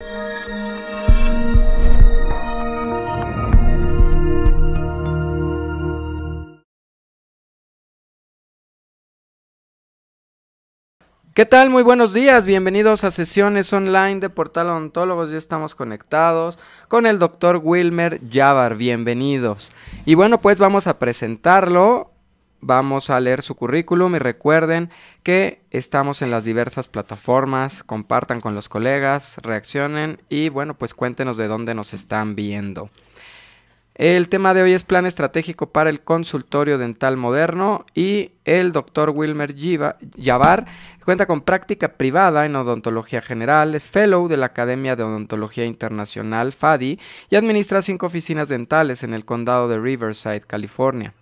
¿Qué tal? Muy buenos días, bienvenidos a sesiones online de Portal Odontólogos, ya estamos conectados con el doctor Wilmer Yavar, bienvenidos. Y bueno, pues vamos a presentarlo, vamos a leer su currículum y recuerden que estamos en las diversas plataformas, compartan con los colegas, reaccionen y bueno, pues cuéntenos de dónde nos están viendo. El tema de hoy es plan estratégico para el consultorio dental moderno y el doctor Wilmer Yavar cuenta con práctica privada en odontología general, es fellow de la Academia de Odontología Internacional FADI y administra cinco oficinas dentales en el condado de Riverside, California.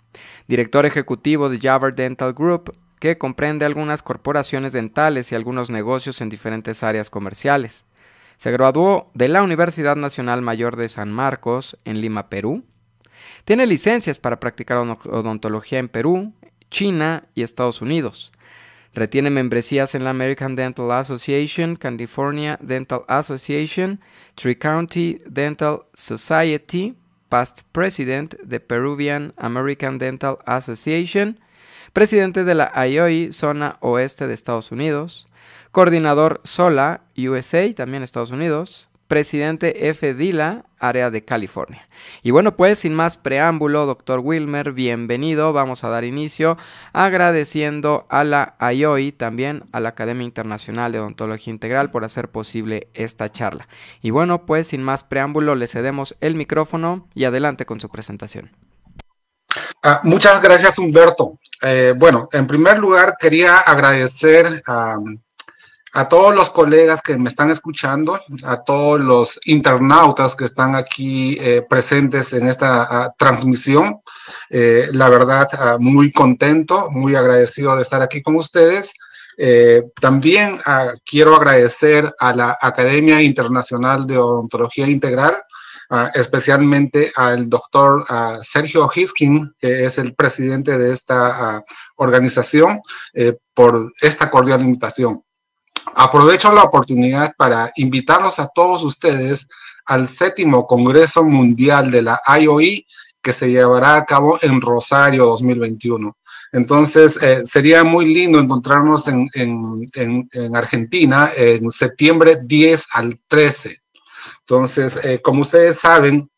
Director ejecutivo de Yavar Dental Group, que comprende algunas corporaciones dentales y algunos negocios en diferentes áreas comerciales. Se graduó de la Universidad Nacional Mayor de San Marcos en Lima, Perú. Tiene licencias para practicar odontología en Perú, China y Estados Unidos. Retiene membresías en la American Dental Association, California Dental Association, Tri-County Dental Society, past president de Peruvian American Dental Association, presidente de la IOI Zona Oeste de Estados Unidos, coordinador SOLA USA, también Estados Unidos, presidente F. Dila, área de California. Y bueno, pues sin más preámbulo, doctor Wilmer, bienvenido. Vamos a dar inicio agradeciendo a la IOI, también a la Academia Internacional de Odontología Integral por hacer posible esta charla. Y bueno, pues sin más preámbulo, le cedemos el micrófono y adelante con su presentación. Ah, muchas gracias, Humberto. Eh, bueno, en primer lugar, quería agradecer a a todos los colegas que me están escuchando, a todos los internautas que están aquí eh, presentes en esta ah, transmisión. Eh, la verdad, ah, muy contento, muy agradecido de estar aquí con ustedes. Eh, también ah, quiero agradecer a la Academia Internacional de Odontología Integral, especialmente al doctor Sergio Hiskin, que es el presidente de esta organización, por esta cordial invitación. Aprovecho la oportunidad para invitarlos a todos ustedes al séptimo Congreso Mundial de la IOI que se llevará a cabo en Rosario 2021. Entonces, eh, sería muy lindo encontrarnos en, Argentina en septiembre 10 al 13. Entonces, eh, como ustedes saben,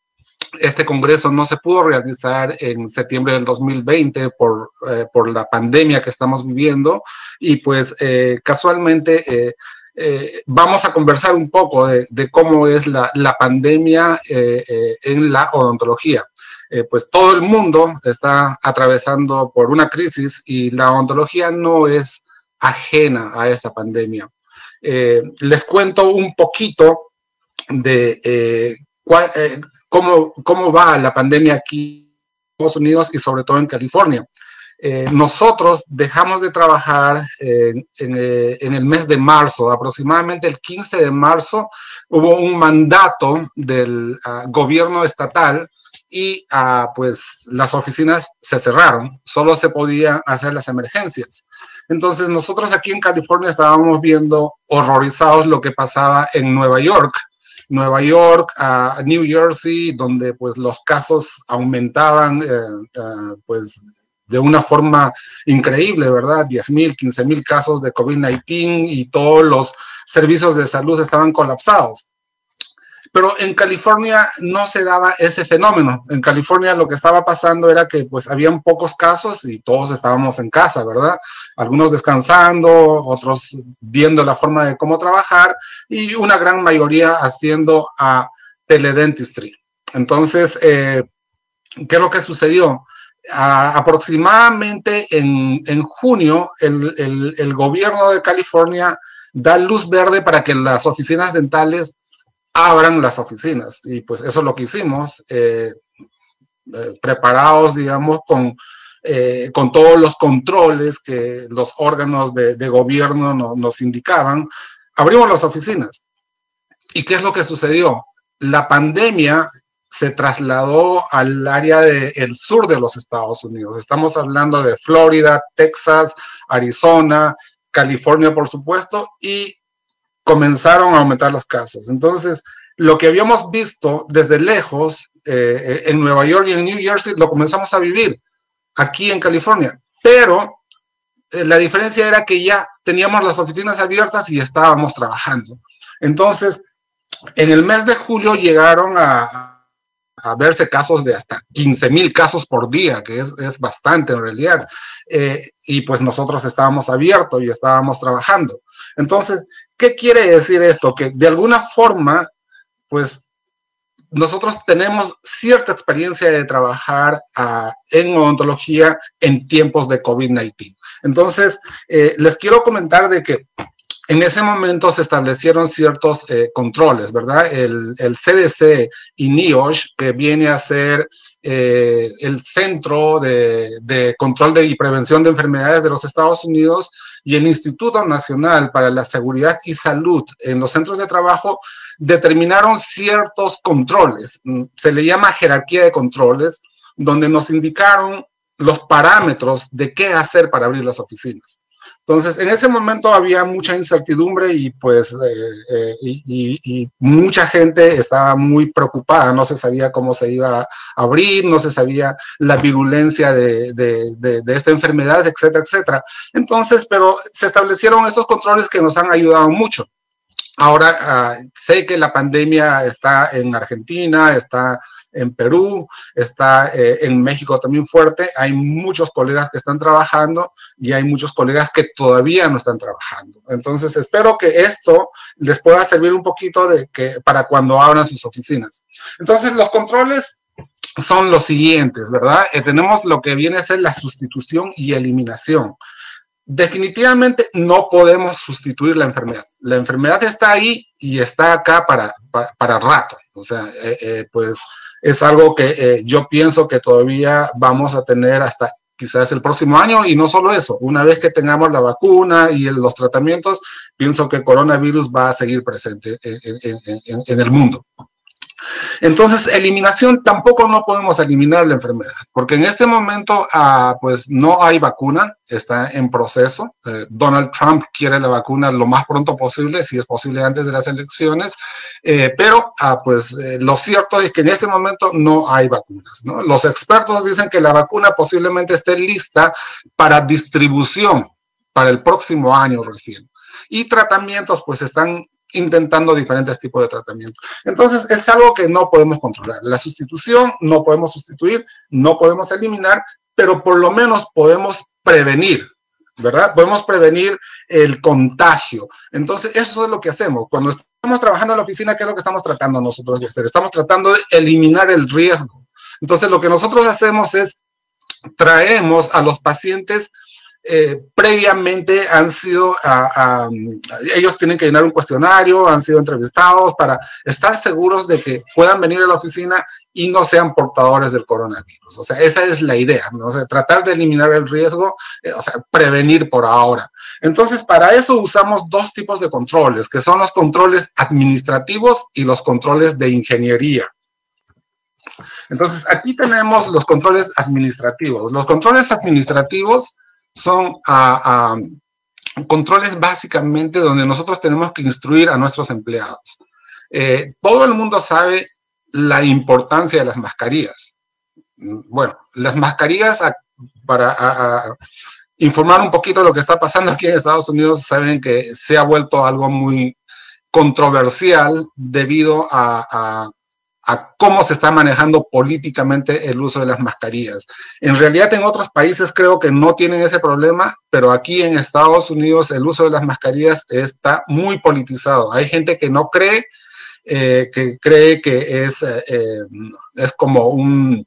este congreso no se pudo realizar en septiembre del 2020 por, eh, por la pandemia que estamos viviendo y pues eh, casualmente eh, vamos a conversar un poco de, cómo es la, la pandemia en la odontología. pues todo el mundo está atravesando por una crisis y la odontología no es ajena a esta pandemia. les cuento un poquito de cómo, cómo va la pandemia aquí en Estados Unidos y sobre todo en California. Eh, nosotros dejamos de trabajar en, eh, en, el mes de marzo, aproximadamente el 15 de marzo, hubo un mandato del ah, gobierno estatal y uh, pues las oficinas se cerraron, solo se podían hacer las emergencias. Entonces nosotros aquí en California estábamos viendo horrorizados lo que pasaba en Nueva York, Nueva York, a New Jersey, donde pues los casos aumentaban eh, eh, pues de una forma increíble, ¿verdad? 10 mil, 15 mil casos de COVID-19 y todos los servicios de salud estaban colapsados. Pero en California no se daba ese fenómeno. En California lo que estaba pasando era que pues habían pocos casos y todos estábamos en casa, ¿verdad? Algunos descansando, otros viendo la forma de cómo trabajar y una gran mayoría haciendo a teledentistry. Entonces, eh, ¿qué es lo que sucedió? aproximadamente en, junio, el, el gobierno de California da luz verde para que las oficinas dentales abran las oficinas. Y pues eso es lo que hicimos, eh, eh, preparados, digamos, con, eh, con todos los controles que los órganos de, gobierno nos indicaban, abrimos las oficinas. ¿Y qué es lo que sucedió? La pandemia se trasladó al área del sur de los Estados Unidos. Estamos hablando de Florida, Texas, Arizona, California, por supuesto, y comenzaron a aumentar los casos. Entonces, lo que habíamos visto desde lejos eh, en Nueva York y en New Jersey, lo comenzamos a vivir aquí en California. Pero eh, la diferencia era que ya teníamos las oficinas abiertas y estábamos trabajando. Entonces, en el mes de julio llegaron a, verse casos de hasta 15 mil casos por día, que es, bastante en realidad. Eh, y pues nosotros estábamos abiertos y estábamos trabajando. Entonces, ¿qué quiere decir esto? Que de alguna forma, pues nosotros tenemos cierta experiencia de trabajar ah, en odontología en tiempos de COVID-19. Entonces, eh, les quiero comentar de que en ese momento se establecieron ciertos eh, controles, ¿verdad? El, CDC y NIOSH, que viene a ser eh, el Centro de, Control de y Prevención de Enfermedades de los Estados Unidos y el Instituto Nacional para la Seguridad y Salud en los centros de trabajo, determinaron ciertos controles. Mm, se le llama jerarquía de controles, donde nos indicaron los parámetros de qué hacer para abrir las oficinas. Entonces, en ese momento había mucha incertidumbre y pues eh, eh, y, mucha gente estaba muy preocupada, no se sabía cómo se iba a abrir, no se sabía la virulencia de, de, de, esta enfermedad, etcétera, etcétera. Entonces, pero se establecieron esos controles que nos han ayudado mucho. Ahora, ah, sé que la pandemia está en Argentina, está en Perú, está eh, en México también fuerte. Hay muchos colegas que están trabajando y hay muchos colegas que todavía no están trabajando. Entonces, espero que esto les pueda servir un poquito de que, para cuando abran sus oficinas. Entonces, los controles son los siguientes, ¿verdad? Eh, tenemos lo que viene a ser la sustitución y eliminación definitivamente no podemos sustituir la enfermedad. La enfermedad está ahí y está acá para, para, rato. O sea, eh, pues es algo que eh, yo pienso que todavía vamos a tener hasta quizás el próximo año y no solo eso, una vez que tengamos la vacuna y los tratamientos, pienso que coronavirus va a seguir presente en el mundo. Entonces, eliminación tampoco no podemos eliminar la enfermedad, porque en este momento, ah, pues no hay vacuna, está en proceso. Eh, Donald Trump quiere la vacuna lo más pronto posible, si es posible antes de las elecciones, eh, pero ah, pues eh, lo cierto es que en este momento no hay vacunas. Los expertos dicen que la vacuna posiblemente esté lista para distribución para el próximo año recién. Y tratamientos pues están intentando diferentes tipos de tratamiento. Entonces, es algo que no podemos controlar. La sustitución no podemos sustituir, no podemos eliminar, pero por lo menos podemos prevenir, ¿verdad? Podemos prevenir el contagio. Entonces, eso es lo que hacemos. Cuando estamos trabajando en la oficina, ¿qué es lo que estamos tratando nosotros de hacer? Estamos tratando de eliminar el riesgo. Entonces, lo que nosotros hacemos es traemos a los pacientes eh, previamente han sido, ellos tienen que llenar un cuestionario, han sido entrevistados para estar seguros de que puedan venir a la oficina y no sean portadores del coronavirus. O sea, esa es la idea, ¿no? O tratar de eliminar el riesgo, eh, o sea, prevenir por ahora. Entonces, para eso usamos dos tipos de controles, que son los controles administrativos y los controles de ingeniería. Entonces, aquí tenemos los controles administrativos. Los controles administrativos son controles básicamente donde nosotros tenemos que instruir a nuestros empleados. Eh, todo el mundo sabe la importancia de las mascarillas. Bueno, las mascarillas, para informar un poquito de lo que está pasando aquí en Estados Unidos, saben que se ha vuelto algo muy controversial debido a cómo se está manejando políticamente el uso de las mascarillas. En realidad en otros países creo que no tienen ese problema, pero aquí en Estados Unidos el uso de las mascarillas está muy politizado. Hay gente que no cree, eh, que cree que es, eh, eh, es como un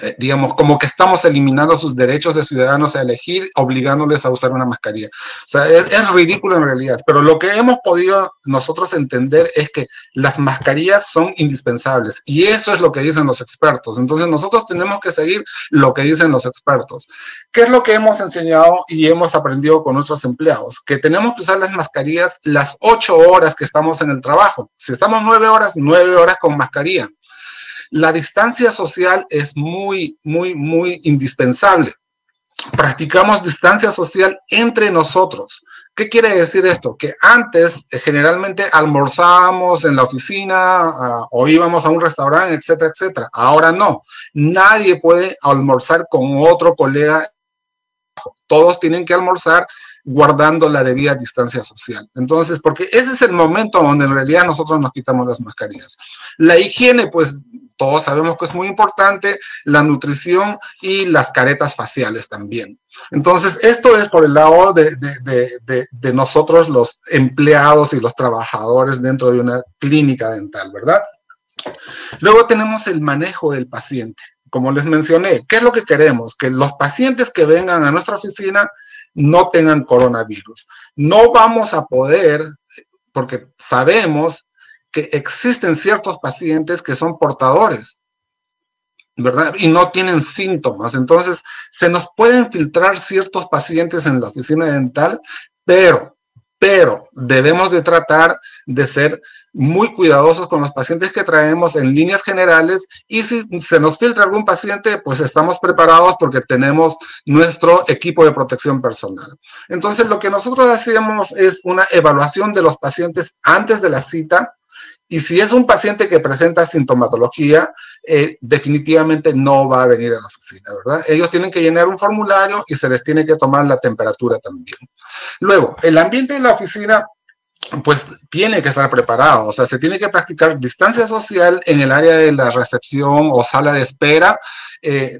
eh, digamos, como que estamos eliminando sus derechos de ciudadanos a elegir, obligándoles a usar una mascarilla. O sea, es, ridículo en realidad, pero lo que hemos podido nosotros entender es que las mascarillas son indispensables y eso es lo que dicen los expertos. Entonces nosotros tenemos que seguir lo que dicen los expertos. ¿Qué es lo que hemos enseñado y hemos aprendido con nuestros empleados? Que tenemos que usar las mascarillas las ocho horas que estamos en el trabajo. Si estamos nueve horas, nueve horas con mascarilla. La distancia social es muy, muy, muy indispensable. Practicamos distancia social entre nosotros. ¿Qué quiere decir esto? Que antes eh, generalmente almorzábamos en la oficina ah, o íbamos a un restaurante, etcétera, etcétera. Ahora no. Nadie puede almorzar con otro colega. Todos tienen que almorzar guardando la debida distancia social. Entonces, porque ese es el momento donde en realidad nosotros nos quitamos las mascarillas. La higiene, pues todos sabemos que es muy importante, la nutrición y las caretas faciales también. Entonces, esto es por el lado de, de, nosotros los empleados y los trabajadores dentro de una clínica dental, ¿verdad? Luego tenemos el manejo del paciente. Como les mencioné, ¿qué es lo que queremos? Que los pacientes que vengan a nuestra oficina no tengan coronavirus. No vamos a poder, porque sabemos que existen ciertos pacientes que son portadores, ¿verdad? Y no tienen síntomas. Entonces, se nos pueden filtrar ciertos pacientes en la oficina dental, pero, pero debemos de tratar de ser muy cuidadosos con los pacientes que traemos en líneas generales y si se nos filtra algún paciente, pues estamos preparados porque tenemos nuestro equipo de protección personal. Entonces, lo que nosotros hacemos es una evaluación de los pacientes antes de la cita y si es un paciente que presenta sintomatología, eh, definitivamente no va a venir a la oficina, ¿verdad? Ellos tienen que llenar un formulario y se les tiene que tomar la temperatura también. Luego, el ambiente de la oficina pues tiene que estar preparado, o sea, se tiene que practicar distancia social en el área de la recepción o sala de espera. Eh,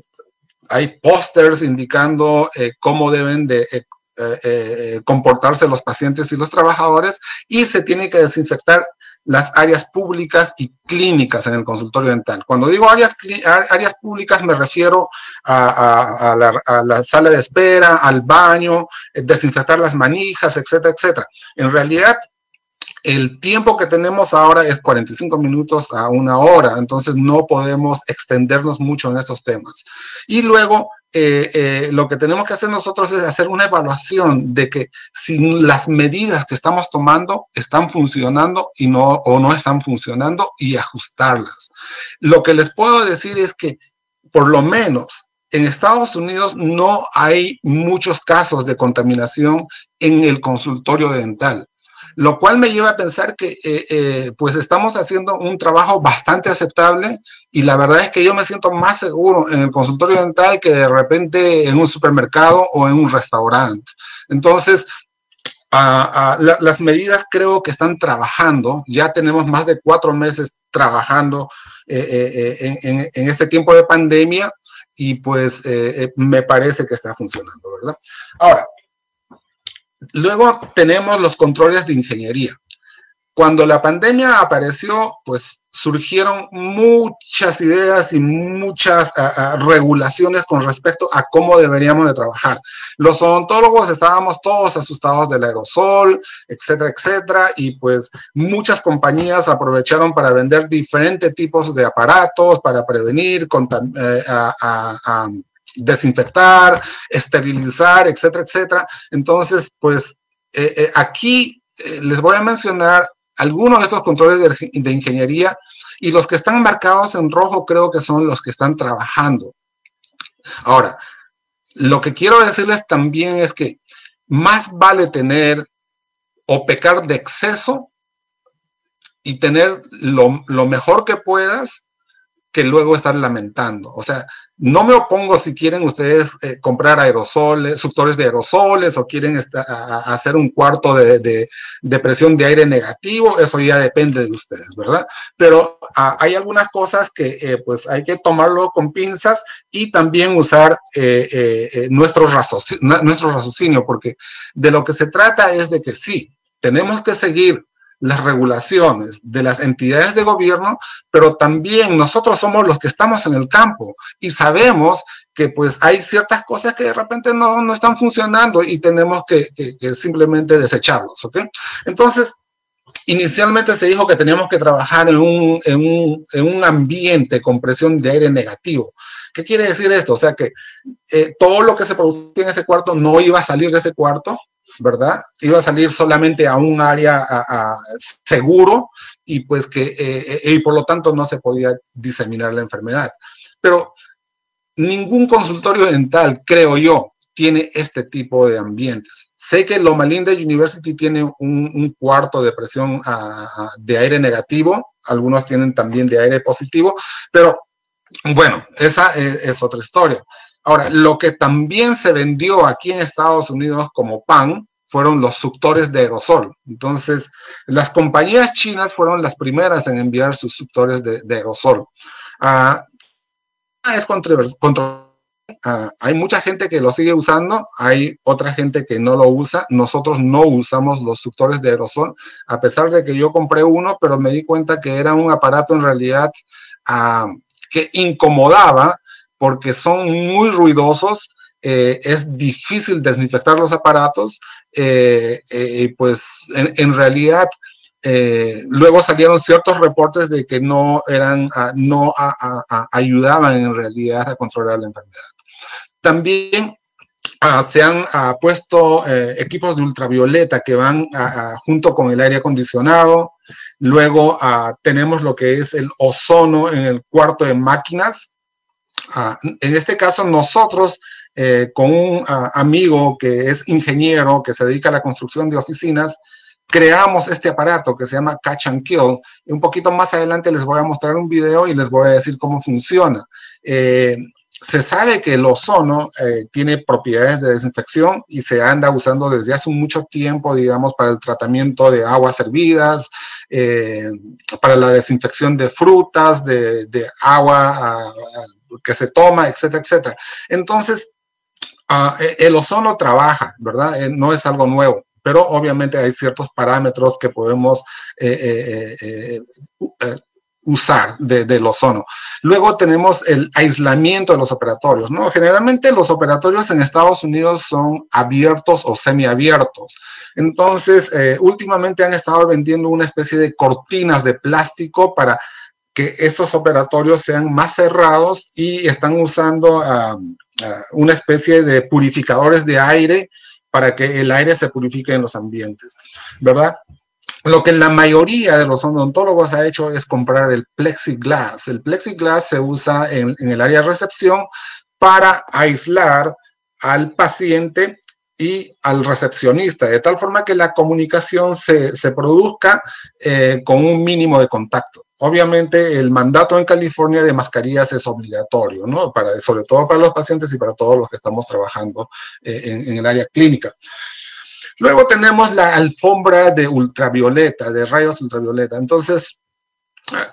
hay pósters indicando eh, cómo deben de comportarse los pacientes y los trabajadores y se tiene que desinfectar las áreas públicas y clínicas en el consultorio dental. Cuando digo áreas, áreas públicas me refiero a, la, sala de espera, al baño, eh, desinfectar las manijas, etcétera, etcétera. En realidad, el tiempo que tenemos ahora es 45 minutos a una hora, entonces no podemos extendernos mucho en estos temas. Y luego eh, eh, lo que tenemos que hacer nosotros es hacer una evaluación de que si las medidas que estamos tomando están funcionando y no, o no están funcionando y ajustarlas. Lo que les puedo decir es que por lo menos en Estados Unidos no hay muchos casos de contaminación en el consultorio dental lo cual me lleva a pensar que eh, eh, pues estamos haciendo un trabajo bastante aceptable y la verdad es que yo me siento más seguro en el consultorio dental que de repente en un supermercado o en un restaurante. Entonces, las medidas creo que están trabajando, ya tenemos más de cuatro meses trabajando eh, en, en, este tiempo de pandemia y pues me parece que está funcionando, ¿verdad? Ahora, Luego tenemos los controles de ingeniería. Cuando la pandemia apareció, pues surgieron muchas ideas y muchas ah, ah, regulaciones con respecto a cómo deberíamos de trabajar. Los odontólogos estábamos todos asustados del aerosol, etcétera, etcétera, y pues muchas compañías aprovecharon para vender diferentes tipos de aparatos para prevenir eh, a, desinfectar, esterilizar, etcétera, etcétera. Entonces, pues eh, eh, aquí eh, les voy a mencionar algunos de estos controles de, ingeniería y los que están marcados en rojo creo que son los que están trabajando. Ahora, lo que quiero decirles también es que más vale tener o pecar de exceso y tener lo, lo mejor que puedas que luego estar lamentando. O sea, no me opongo si quieren ustedes eh, comprar aerosoles, suctores de aerosoles o quieren hacer un cuarto de, presión de aire negativo, eso ya depende de ustedes, ¿verdad? Pero ah, hay algunas cosas que eh, pues hay que tomarlo con pinzas y también usar eh, nuestro, nuestro raciocinio, porque de lo que se trata es de que sí, tenemos que seguir las regulaciones de las entidades de gobierno, pero también nosotros somos los que estamos en el campo y sabemos que pues hay ciertas cosas que de repente no, no están funcionando y tenemos que, simplemente desecharlos, ¿ok? Entonces, inicialmente se dijo que teníamos que trabajar en un, en un, en un ambiente con presión de aire negativo. ¿Qué quiere decir esto? O sea que eh, todo lo que se producía en ese cuarto no iba a salir de ese cuarto, ¿verdad? Iba a salir solamente a un área seguro y pues que, eh, eh, y por lo tanto no se podía diseminar la enfermedad. Pero ningún consultorio dental, creo yo, tiene este tipo de ambientes. Sé que Loma Linda University tiene un, cuarto de presión de aire negativo, algunos tienen también de aire positivo, pero bueno, esa es, otra historia. Ahora, lo que también se vendió aquí en Estados Unidos como pan fueron los suctores de aerosol. Entonces, las compañías chinas fueron las primeras en enviar sus suctores de, aerosol. Ah, es controversial Ah, hay mucha gente que lo sigue usando, hay otra gente que no lo usa. Nosotros no usamos los suctores de aerosol, a pesar de que yo compré uno, pero me di cuenta que era un aparato en realidad ah, que incomodaba porque son muy ruidosos. Eh, es difícil desinfectar los aparatos eh, eh, pues en, realidad luego salieron ciertos reportes de que no eran, ah, no ayudaban en realidad a controlar la enfermedad. También ah, se han ah, puesto eh, equipos de ultravioleta que van ah, junto con el aire acondicionado. Luego tenemos lo que es el ozono en el cuarto de máquinas. En este caso, nosotros, eh, con un amigo que es ingeniero, que se dedica a la construcción de oficinas, creamos este aparato que se llama Catch and Kill. Y un poquito más adelante les voy a mostrar un video y les voy a decir cómo funciona. Eh, se sabe que el ozono eh, tiene propiedades de desinfección y se anda usando desde hace mucho tiempo, digamos, para el tratamiento de aguas hervidas, para la desinfección de frutas, de, agua ah, que se toma, etcétera, etcétera. Entonces, ah, e, el ozono trabaja, ¿verdad? Eh, no es algo nuevo pero obviamente hay ciertos parámetros que podemos usar del ozono. Luego tenemos el aislamiento de los operatorios, ¿no? Generalmente los operatorios en Estados Unidos son abiertos o semiabiertos. Entonces, eh, últimamente han estado vendiendo una especie de cortinas de plástico para que estos operatorios sean más cerrados y están usando una especie de purificadores de aire para que el aire se purifique en los ambientes, ¿verdad? Lo que la mayoría de los odontólogos ha hecho es comprar el plexiglass. El plexiglass se usa en, el área de recepción para aislar al paciente y al recepcionista, de tal forma que la comunicación se, produzca eh, con un mínimo de contacto. Obviamente el mandato en California de mascarillas es obligatorio, ¿no? Para, sobre todo para los pacientes y para todos los que estamos trabajando eh, en el área clínica. Luego tenemos la alfombra de ultravioleta, de rayos ultravioleta. Entonces,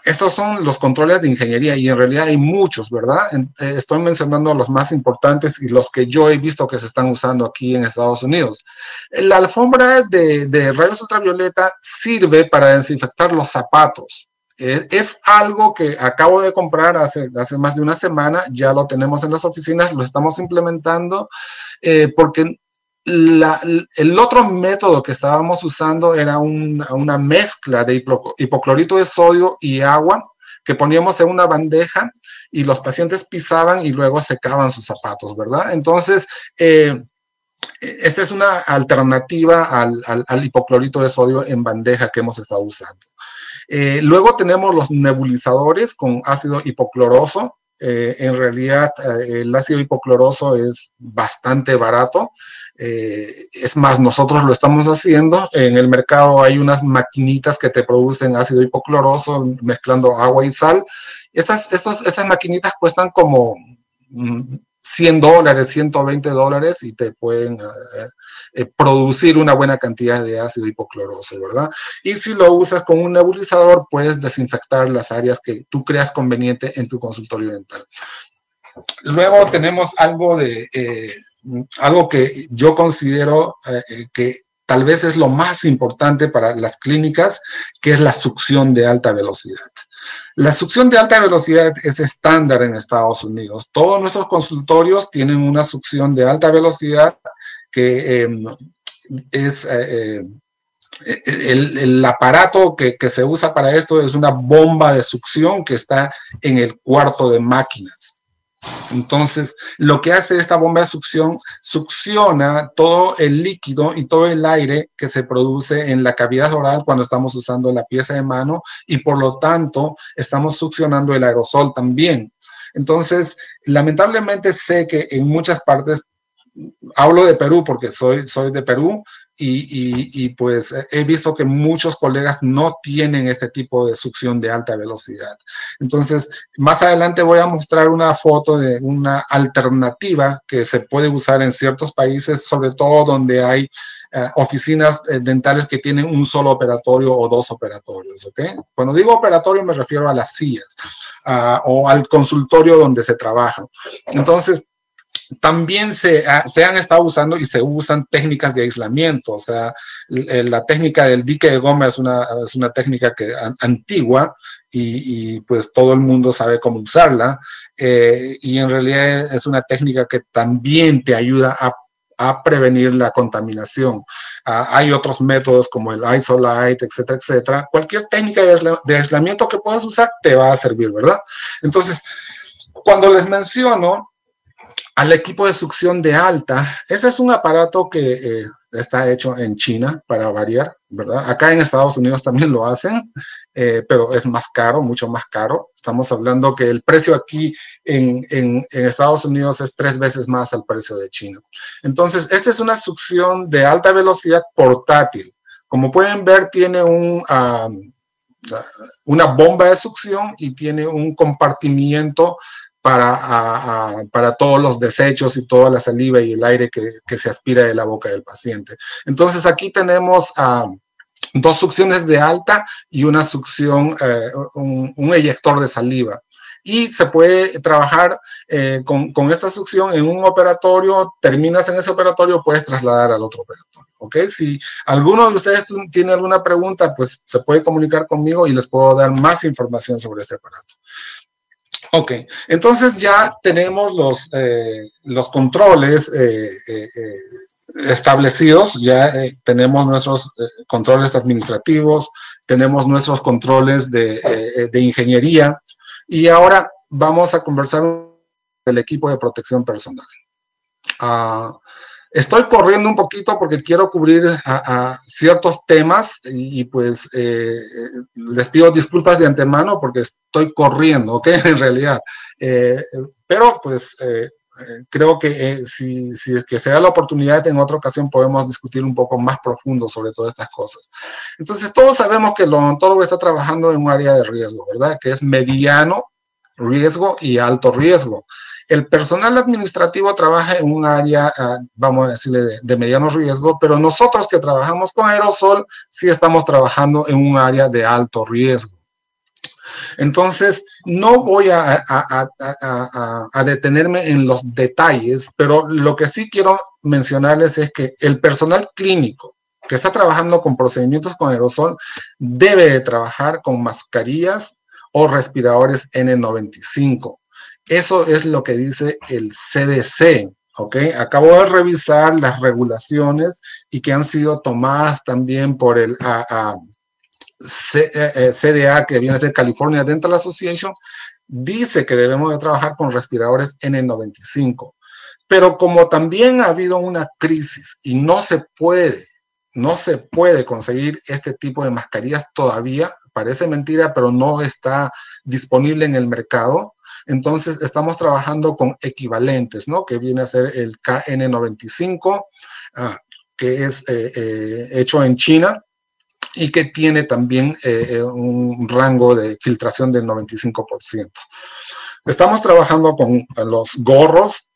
estos son los controles de ingeniería y en realidad hay muchos, ¿verdad? Eh, estoy mencionando los más importantes y los que yo he visto que se están usando aquí en Estados Unidos. La alfombra de, rayos ultravioleta sirve para desinfectar los zapatos. Eh, es algo que acabo de comprar hace, más de una semana, ya lo tenemos en las oficinas, lo estamos implementando, eh, porque el otro método que estábamos usando era una mezcla de hipoclorito de sodio y agua que poníamos en una bandeja y los pacientes pisaban y luego secaban sus zapatos, ¿verdad? Entonces, eh, esta es una alternativa al, hipoclorito de sodio en bandeja que hemos estado usando. Eh, luego tenemos los nebulizadores con ácido hipocloroso. Eh, en realidad, el ácido hipocloroso es bastante barato. Eh, es más, nosotros lo estamos haciendo. En el mercado hay unas maquinitas que te producen ácido hipocloroso mezclando agua y sal. Estas, maquinitas cuestan como 100 mm, dólares, 120 dólares y te pueden eh, eh, producir una buena cantidad de ácido hipocloroso, ¿verdad? Y si lo usas con un nebulizador, puedes desinfectar las áreas que tú creas conveniente en tu consultorio dental. Luego tenemos algo de algo que yo considero eh, eh, que tal vez es lo más importante para las clínicas, que es la succión de alta velocidad. La succión de alta velocidad es estándar en Estados Unidos. Todos nuestros consultorios tienen una succión de alta velocidad que em, es... Eh, el, aparato que, que, se usa para esto es una bomba de succión que está en el cuarto de máquinas. Entonces, lo que hace esta bomba de succión, succiona todo el líquido y todo el aire que se produce en la cavidad oral cuando estamos usando la pieza de mano y por lo tanto estamos succionando el aerosol también. Entonces, lamentablemente sé que en muchas partes hablo de Perú porque soy, soy de Perú y, pues he visto que muchos colegas no tienen este tipo de succión de alta velocidad. Entonces, más adelante voy a mostrar una foto de una alternativa que se puede usar en ciertos países, sobre todo donde hay eh, oficinas eh, dentales que tienen un solo operatorio o dos operatorios, ¿ok? Cuando digo operatorio me refiero a las sillas o al consultorio donde se trabaja. Entonces, también se, se, han estado usando y se usan técnicas de aislamiento. O sea, la técnica del dique de goma es una, es una técnica que, antigua y, pues todo el mundo sabe cómo usarla. Eh, y en realidad es una técnica que también te ayuda a, a prevenir la contaminación. Ah, hay otros métodos como el isolite, etcétera, etcétera. Cualquier técnica de aislamiento que puedas usar te va a servir, ¿verdad? Entonces, cuando les menciono al equipo de succión de alta. Ese es un aparato que eh, está hecho en China para variar, ¿verdad? Acá en Estados Unidos también lo hacen, eh, pero es más caro, mucho más caro. Estamos hablando que el precio aquí en, Estados Unidos es tres veces más al precio de China. Entonces, esta es una succión de alta velocidad portátil. Como pueden ver, tiene un... una bomba de succión y tiene un compartimiento para, para todos los desechos y toda la saliva y el aire que, se aspira de la boca del paciente. Entonces aquí tenemos dos succiones de alta y una succión, eh, un, eyector de saliva. Y se puede trabajar eh, con, con, esta succión en un operatorio, terminas en ese operatorio, puedes trasladar al otro operatorio. ¿Ok? Si alguno de ustedes tiene alguna pregunta, pues se puede comunicar conmigo y les puedo dar más información sobre este aparato. Ok, entonces ya tenemos los, eh, los controles eh, eh, establecidos, ya tenemos nuestros controles administrativos, tenemos nuestros controles de, de, ingeniería y ahora vamos a conversar del equipo de protección personal. Uh, Estoy corriendo un poquito porque quiero cubrir a, ciertos temas y, pues eh, les pido disculpas de antemano porque estoy corriendo, ¿ok? En realidad. Eh, pero pues eh, creo que si, si es que se da la oportunidad en otra ocasión podemos discutir un poco más profundo sobre todas estas cosas. Entonces todos sabemos que el odontólogo está trabajando en un área de riesgo, ¿verdad? Que es mediano riesgo y alto riesgo. El personal administrativo trabaja en un área, ah, vamos a decirle, de, mediano riesgo, pero nosotros que trabajamos con aerosol, sí estamos trabajando en un área de alto riesgo. Entonces, no voy a, detenerme en los detalles, pero lo que sí quiero mencionarles es que el personal clínico que está trabajando con procedimientos con aerosol debe de trabajar con mascarillas o respiradores N95. Eso es lo que dice el CDC, ¿ok? Acabo de revisar las regulaciones y que han sido tomadas también por el CDA, eh, eh, que viene a ser California Dental Association, dice que debemos de trabajar con respiradores N95. Pero como también ha habido una crisis y no se puede, no se puede conseguir este tipo de mascarillas todavía, parece mentira, pero no está disponible en el mercado, entonces, estamos trabajando con equivalentes, ¿no? Que viene a ser el KN95, ah, que es eh, eh, hecho en China y que tiene también eh, un rango de filtración del 95%. Estamos trabajando con los gorros,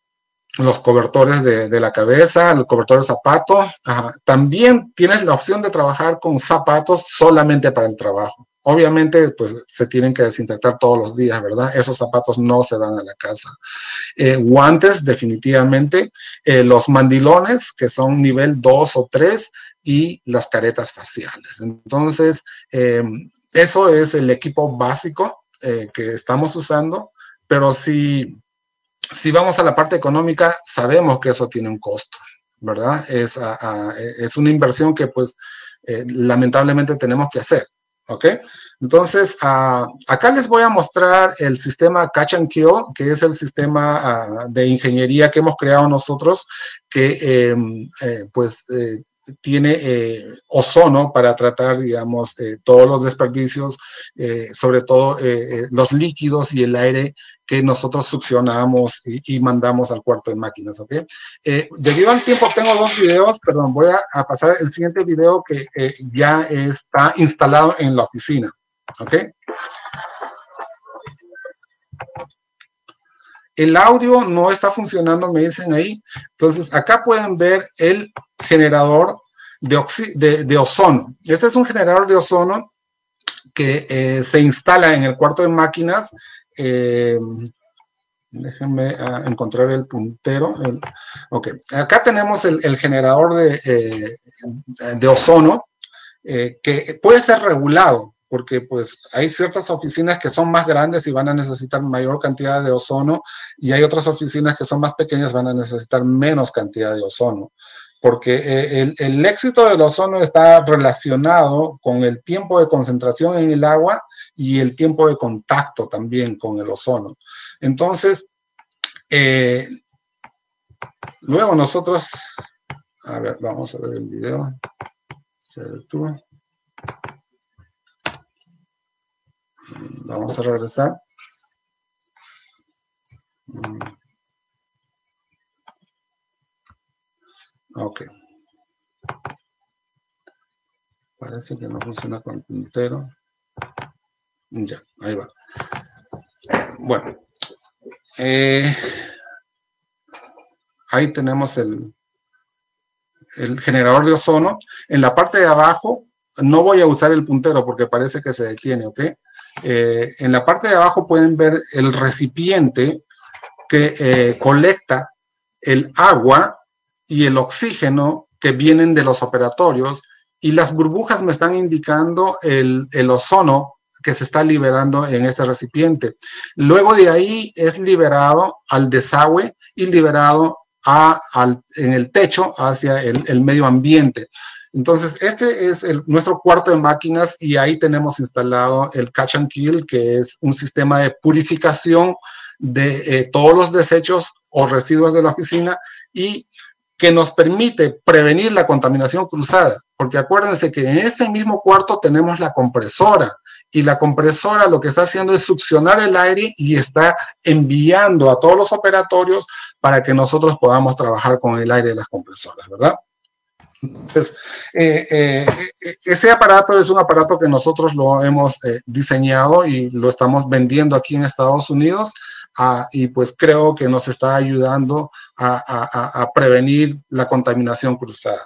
los cobertores de, la cabeza, el cobertor de zapato. También tienes la opción de trabajar con zapatos solamente para el trabajo. Obviamente, pues se tienen que desinfectar todos los días, ¿verdad? Esos zapatos no se van a la casa. Eh, guantes, definitivamente. Eh, los mandilones, que son nivel 2 o 3, y las caretas faciales. Entonces, eh, eso es el equipo básico que estamos usando, pero si, si vamos a la parte económica, sabemos que eso tiene un costo, ¿verdad? Es, es una inversión que pues lamentablemente tenemos que hacer. ¿Ok? Entonces, ah, acá les voy a mostrar el sistema Catch and Kill, que es el sistema ah, de ingeniería que hemos creado nosotros, que em, eh, pues eh, tiene eh, ozono para tratar, digamos, eh, todos los desperdicios, eh, sobre todo los líquidos y el aire que nosotros succionamos y, mandamos al cuarto de máquinas, ¿ok? debido al tiempo, tengo dos videos, perdón, voy a, a pasar el siguiente video que ya está instalado en la oficina, ¿ok? El audio no está funcionando, me dicen ahí. Entonces, acá pueden ver el generador de, ozono. Este es un generador de ozono que eh, se instala en el cuarto de máquinas. Eh, déjenme ah, encontrar el puntero. ok, acá tenemos el, generador de, eh, de ozono que puede ser regulado porque pues hay ciertas oficinas que son más grandes y van a necesitar mayor cantidad de ozono y hay otras oficinas que son más pequeñas van a necesitar menos cantidad de ozono, porque eh, el, éxito del ozono está relacionado con el tiempo de concentración en el agua y el tiempo de contacto también con el ozono. Entonces, eh, luego nosotros, a ver, vamos a ver el video. Se detuvo. Vamos a regresar. Mm. Ok. Parece que no funciona con puntero. Ya, ahí va. Bueno. Eh, ahí tenemos el, el generador de ozono. En la parte de abajo, no voy a usar el puntero porque parece que se detiene, ¿ok? Eh, en la parte de abajo pueden ver el recipiente que eh, colecta el agua y el oxígeno que vienen de los operatorios y las burbujas me están indicando el, ozono que se está liberando en este recipiente. Luego de ahí es liberado al desagüe y liberado en el techo hacia el medio ambiente. Entonces, este es nuestro cuarto de máquinas y ahí tenemos instalado el Catch and Kill, que es un sistema de purificación de eh, todos los desechos o residuos de la oficina y que nos permite prevenir la contaminación cruzada, porque acuérdense que en ese mismo cuarto tenemos la compresora y la compresora lo que está haciendo es succionar el aire y está enviando a todos los operatorios para que nosotros podamos trabajar con el aire de las compresoras, ¿verdad? Entonces, eh, eh, ese aparato es un aparato que nosotros lo hemos eh, diseñado y lo estamos vendiendo aquí en Estados Unidos ah, y pues creo que nos está ayudando a, prevenir la contaminación cruzada.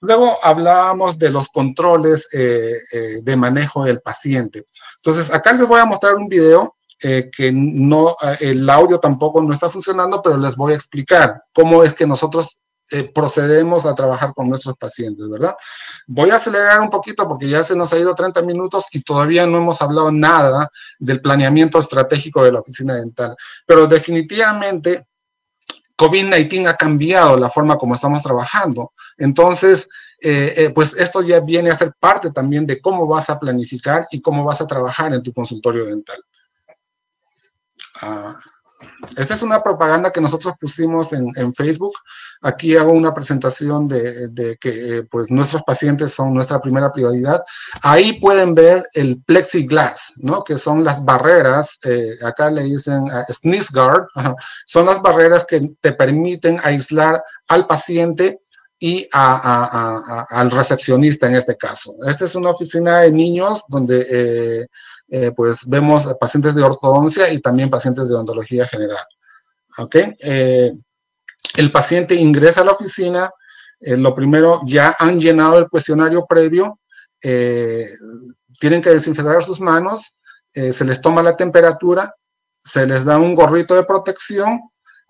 Luego hablábamos de los controles de manejo del paciente. Entonces, acá les voy a mostrar un video que no, el audio tampoco no está funcionando, pero les voy a explicar cómo es que nosotros eh, procedemos a trabajar con nuestros pacientes, ¿verdad? Voy a acelerar un poquito porque ya se nos ha ido 30 minutos y todavía no hemos hablado nada del planeamiento estratégico de la oficina dental, pero definitivamente COVID-19 ha cambiado la forma como estamos trabajando. Entonces, eh, eh, pues esto ya viene a ser parte también de cómo vas a planificar y cómo vas a trabajar en tu consultorio dental. Ah, esta es una propaganda que nosotros pusimos en, Facebook. Aquí hago una presentación de, que eh, pues nuestros pacientes son nuestra primera prioridad. Ahí pueden ver el plexiglass, ¿no? Que son las barreras, eh, acá le dicen uh, sneeze guard, son las barreras que te permiten aislar al paciente y al recepcionista en este caso. Esta es una oficina de niños donde eh, eh, pues vemos pacientes de ortodoncia y también pacientes de odontología general. ¿Ok? Eh, el paciente ingresa a la oficina, eh, lo primero, ya han llenado el cuestionario previo, tienen que desinfectar sus manos, se les toma la temperatura, se les da un gorrito de protección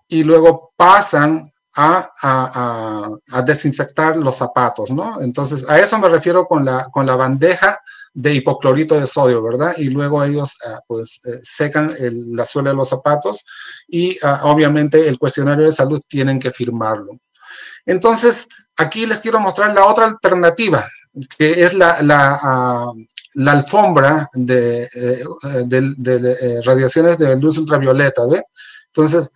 y luego pasan a, a, desinfectar los zapatos, ¿no? Entonces, a eso me refiero con la, con la bandeja de hipoclorito de sodio, ¿verdad? Y luego ellos ah, pues eh, secan la suela de los zapatos y ah, obviamente el cuestionario de salud tienen que firmarlo. Entonces, aquí les quiero mostrar la otra alternativa, que es la, la, ah, alfombra de, eh, de, eh, radiaciones de luz ultravioleta, ¿ve? Entonces,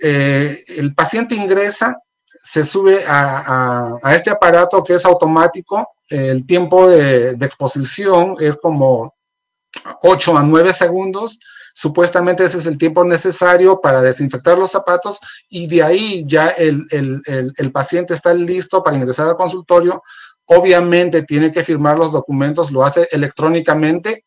el paciente ingresa se sube a, este aparato que es automático. El tiempo de, exposición es como 8 a 9 segundos Supuestamente ese es el tiempo necesario para desinfectar los zapatos y de ahí ya el, paciente está listo para ingresar al consultorio. Obviamente tiene que firmar los documentos, lo hace electrónicamente,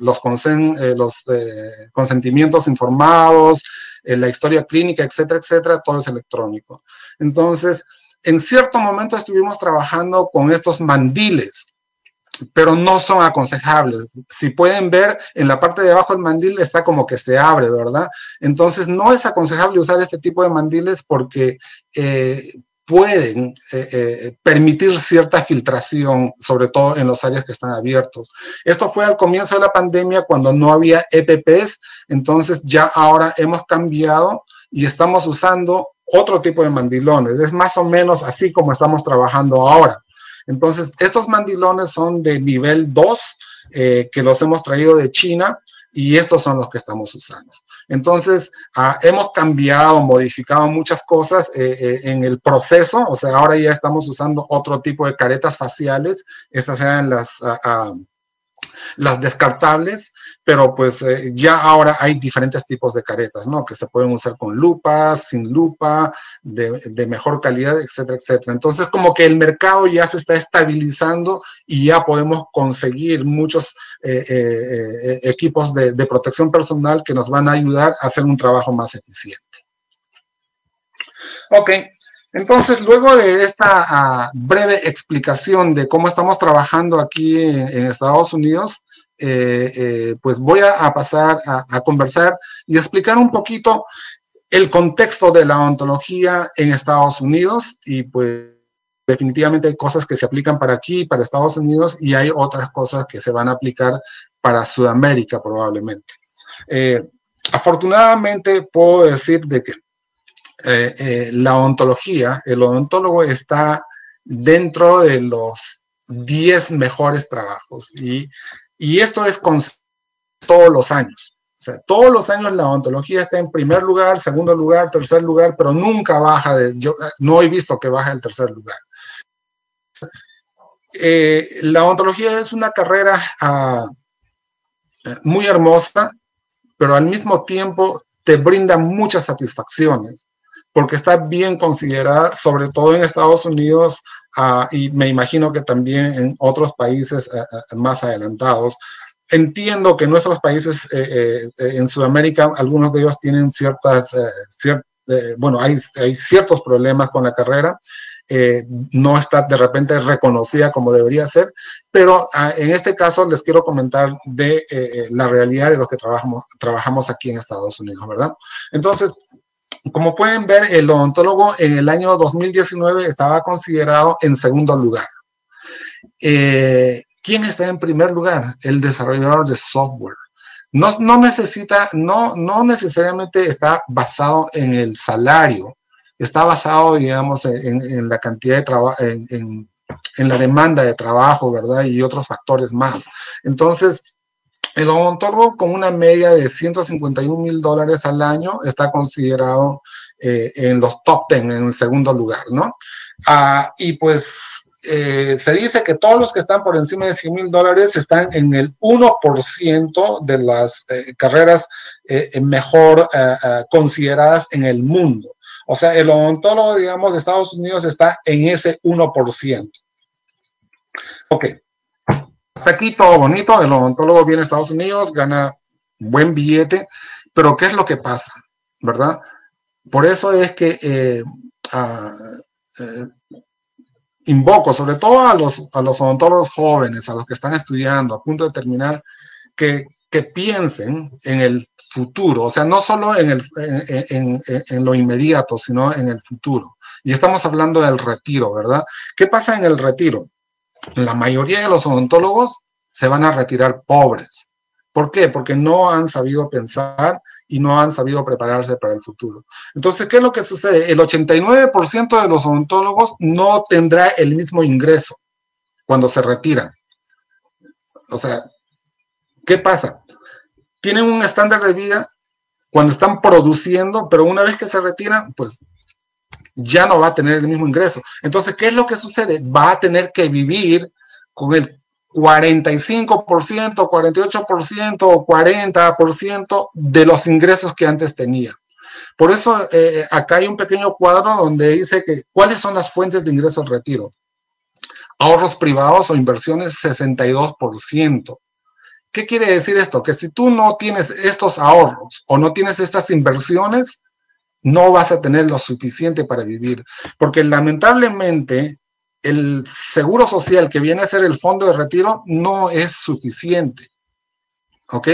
los, eh, los eh, consentimientos informados, eh, la historia clínica, etcétera, etcétera, todo es electrónico. Entonces, en cierto momento estuvimos trabajando con estos mandiles pero no son aconsejables. Si pueden ver, en la parte de abajo del mandil está como que se abre, ¿verdad? Entonces, no es aconsejable usar este tipo de mandiles porque eh, pueden eh, eh, permitir cierta filtración, sobre todo en los áreas que están abiertos. Esto fue al comienzo de la pandemia cuando no había EPPs, entonces ya ahora hemos cambiado y estamos usando otro tipo de mandilones. Es más o menos así como estamos trabajando ahora. Entonces, estos mandilones son de nivel 2, eh, que los hemos traído de China y estos son los que estamos usando. Entonces, ah, hemos cambiado, modificado muchas cosas eh, eh, en el proceso, o sea, ahora ya estamos usando otro tipo de caretas faciales, estas eran las... Ah, ah, las descartables, pero pues eh, ya ahora hay diferentes tipos de caretas, ¿no? Que se pueden usar con lupas, sin lupa, de, mejor calidad, etcétera, etcétera. Entonces, como que el mercado ya se está estabilizando y ya podemos conseguir muchos eh, eh, equipos de, de protección personal que nos van a ayudar a hacer un trabajo más eficiente. Ok, entonces, luego de esta ah, breve explicación de cómo estamos trabajando aquí en, Estados Unidos, eh, eh, pues voy a, pasar a, conversar y explicar un poquito el contexto de la ontología en Estados Unidos y pues definitivamente hay cosas que se aplican para aquí, para Estados Unidos y hay otras cosas que se van a aplicar para Sudamérica probablemente. Eh, afortunadamente puedo decir de que eh, eh, la ontología, el odontólogo está dentro de los 10 mejores trabajos y, esto es con todos los años. O sea, todos los años la ontología está en primer lugar, segundo lugar, tercer lugar, pero nunca baja de, yo no he visto que baje el tercer lugar. Eh, la ontología es una carrera ah, muy hermosa, pero al mismo tiempo te brinda muchas satisfacciones porque está bien considerada, sobre todo en Estados Unidos ah, y me imagino que también en otros países eh, eh, más adelantados. Entiendo que nuestros países eh, en Sudamérica, algunos de ellos tienen ciertas, bueno, hay, hay, ciertos problemas con la carrera. no está de repente reconocida como debería ser, pero ah, en este caso les quiero comentar de la realidad de los que trabajamos, trabajamos aquí en Estados Unidos, ¿verdad? Entonces, como pueden ver, el odontólogo en el año 2019 estaba considerado en segundo lugar. Eh, ¿Quién está en primer lugar? El desarrollador de software. No, necesita, no, no necesariamente está basado en el salario, está basado, digamos, en, la cantidad de trabajo, en, en, la demanda de trabajo, ¿verdad? Y otros factores más. Entonces, el odontólogo con una media de 151 mil dólares al año está considerado eh, en los top 10, en el segundo lugar, ¿no? Ah, y pues eh, se dice que todos los que están por encima de 100 mil dólares están en el 1% de las eh, carreras mejor consideradas en el mundo. O sea, el odontólogo, digamos, de Estados Unidos está en ese 1%. Ok. Hasta aquí todo bonito, el odontólogo viene a Estados Unidos, gana buen billete, pero ¿qué es lo que pasa? ¿Verdad? Por eso es que eh, eh, invoco sobre todo a los, a los odontólogos jóvenes, a los que están estudiando, a punto de terminar, que, piensen en el futuro, o sea, no solo en, el, en, lo inmediato, sino en el futuro. Y estamos hablando del retiro, ¿verdad? ¿Qué pasa en el retiro? La mayoría de los odontólogos se van a retirar pobres. ¿Por qué? Porque no han sabido pensar y no han sabido prepararse para el futuro. Entonces, ¿qué es lo que sucede? El 89% de los odontólogos no tendrá el mismo ingreso cuando se retiran. O sea, ¿qué pasa? Tienen un estándar de vida cuando están produciendo, pero una vez que se retiran, pues ya no va a tener el mismo ingreso. Entonces, ¿qué es lo que sucede? Va a tener que vivir con el 45%, 48% o 40% de los ingresos que antes tenía. Por eso eh, acá hay un pequeño cuadro donde dice que cuáles son las fuentes de ingresos retiro. Ahorros privados o inversiones 62%. ¿Qué quiere decir esto? Que si tú no tienes estos ahorros o no tienes estas inversiones, no vas a tener lo suficiente para vivir. Porque lamentablemente el seguro social que viene a ser el fondo de retiro no es suficiente. ¿Ok?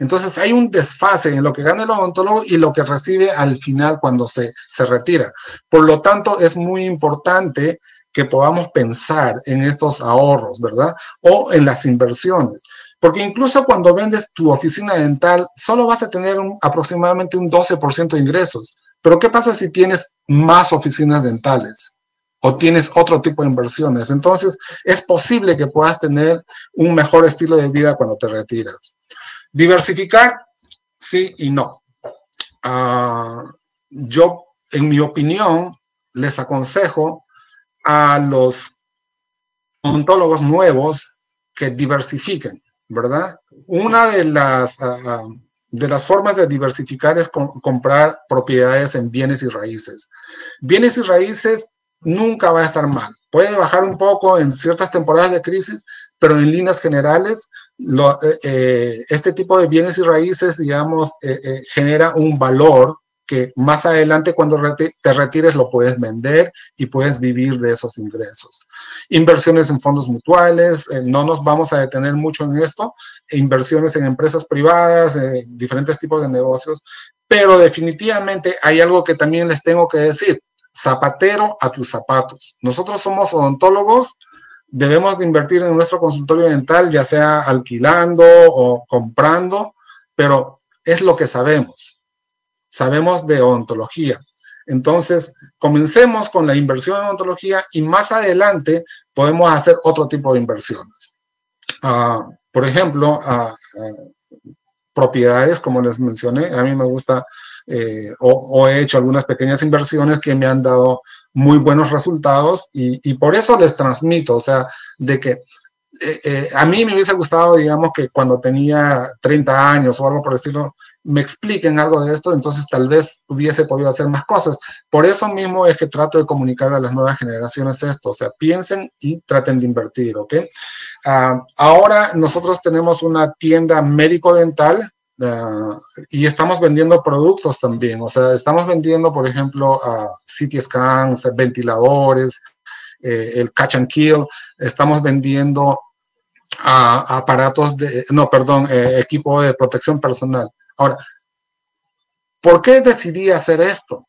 Entonces hay un desfase en lo que gana el odontólogo y lo que recibe al final cuando se, se retira. Por lo tanto, es muy importante que podamos pensar en estos ahorros, ¿verdad? O en las inversiones. Porque incluso cuando vendes tu oficina dental, solo vas a tener aproximadamente un 12% de ingresos. Pero ¿qué pasa si tienes más oficinas dentales? o tienes otro tipo de inversiones. Entonces, es posible que puedas tener un mejor estilo de vida cuando te retiras. Diversificar, sí y no. Ah, yo, en mi opinión, les aconsejo a los odontólogos nuevos que diversifiquen, ¿verdad? Una de las, ah, ah, de las formas de diversificar es comprar propiedades en bienes y raíces. Bienes y raíces nunca va a estar mal. Puede bajar un poco en ciertas temporadas de crisis, pero en líneas generales, eh, eh, este tipo de bienes y raíces, digamos, eh, genera un valor que más adelante cuando te retires lo puedes vender y puedes vivir de esos ingresos. Inversiones en fondos mutuales, no nos vamos a detener mucho en esto, inversiones en empresas privadas, diferentes tipos de negocios, pero definitivamente hay algo que también les tengo que decir zapatero a tus zapatos. Nosotros somos odontólogos, debemos de invertir en nuestro consultorio dental, ya sea alquilando o comprando, pero es lo que sabemos. Sabemos de odontología. Entonces, comencemos con la inversión en odontología y más adelante podemos hacer otro tipo de inversiones. Ah, por ejemplo, ah, ah, propiedades, como les mencioné, a mí me gusta eh, o, he hecho algunas pequeñas inversiones que me han dado muy buenos resultados y, por eso les transmito, o sea, de que eh, eh, a mí me hubiese gustado, digamos, que cuando tenía 30 años o algo por el estilo, me expliquen algo de esto, entonces tal vez hubiese podido hacer más cosas. Por eso mismo es que trato de comunicar a las nuevas generaciones esto, o sea, piensen y traten de invertir, ¿ok? Ah, ahora nosotros tenemos una tienda médico-dental Ah, y estamos vendiendo productos también, o sea, estamos vendiendo, por ejemplo, uh, CT scans, ventiladores, eh, el catch and kill, estamos vendiendo aparatos de, no, perdón, eh, equipo de protección personal. Ahora, ¿por qué decidí hacer esto?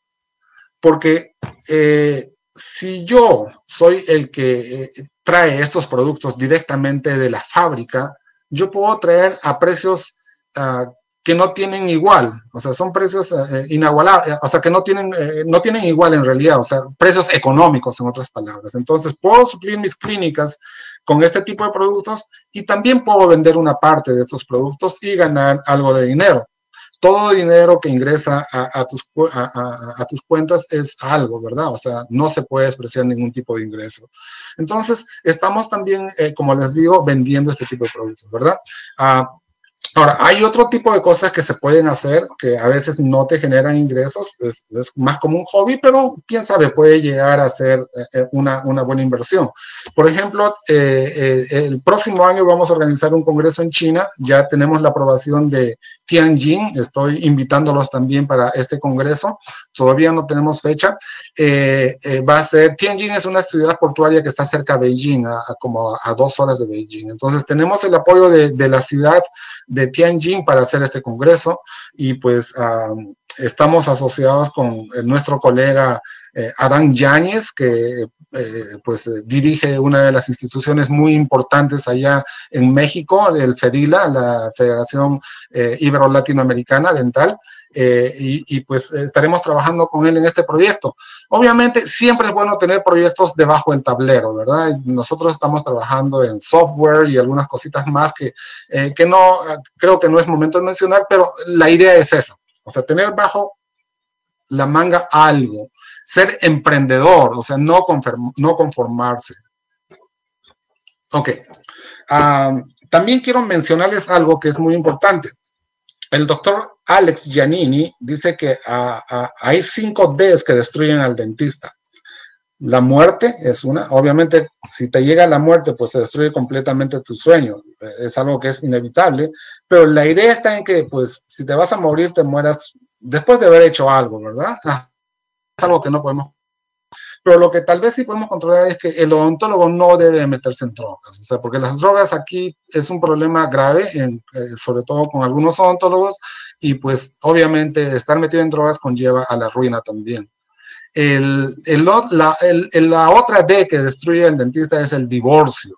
Porque eh, si yo soy el que trae estos productos directamente de la fábrica, yo puedo traer a precios uh, que no tienen igual, o sea, son precios eh, inagualables, o sea, que no tienen, eh, no tienen igual en realidad, o sea, precios económicos en otras palabras. Entonces, puedo suplir mis clínicas con este tipo de productos y también puedo vender una parte de estos productos y ganar algo de dinero. Todo dinero que ingresa a, tus, a, tus cuentas es algo, ¿verdad? O sea, no se puede despreciar ningún tipo de ingreso. Entonces, estamos también, eh, como les digo, vendiendo este tipo de productos, ¿verdad? Ah, Ahora, hay otro tipo de cosas que se pueden hacer que a veces no te generan ingresos, es, más como un hobby, pero quién sabe, puede llegar a ser eh, eh, una, una, buena inversión. Por ejemplo, eh, el próximo año vamos a organizar un congreso en China, ya tenemos la aprobación de Tianjin, estoy invitándolos también para este congreso, todavía no tenemos fecha. va a ser, Tianjin es una ciudad portuaria que está cerca de Beijing, a, como a dos horas de Beijing. Entonces, tenemos el apoyo de, de la ciudad de Tianjin para hacer este congreso y pues estamos asociados con eh, nuestro colega eh, Adán Yáñez, que eh, pues dirige una de las instituciones muy importantes allá en México, el FEDILA, la Federación Ibero-Latinoamericana Dental, y, pues estaremos trabajando con él en este proyecto. Obviamente siempre es bueno tener proyectos debajo del tablero, ¿verdad? Nosotros estamos trabajando en software y algunas cositas más que, que no, creo que no es momento de mencionar, pero la idea es esa, o sea, tener bajo la manga algo, ser emprendedor, o sea, no, no conformarse. Ok. también quiero mencionarles algo que es muy importante. El doctor Alex Giannini dice que hay cinco Ds que destruyen al dentista. La muerte es una, obviamente si te llega la muerte, pues se destruye completamente tu sueño, es algo que es inevitable, pero la idea está en que pues si te vas a morir, te mueras después de haber hecho algo, ¿verdad? Ah, es algo que no podemos pero lo que tal vez sí podemos controlar es que el odontólogo no debe meterse en drogas, o sea, porque las drogas aquí es un problema grave, en, eh, sobre todo con algunos odontólogos, y pues obviamente estar metido en drogas conlleva a la ruina también. El, el, la, la, otra D que destruye el dentista es el divorcio.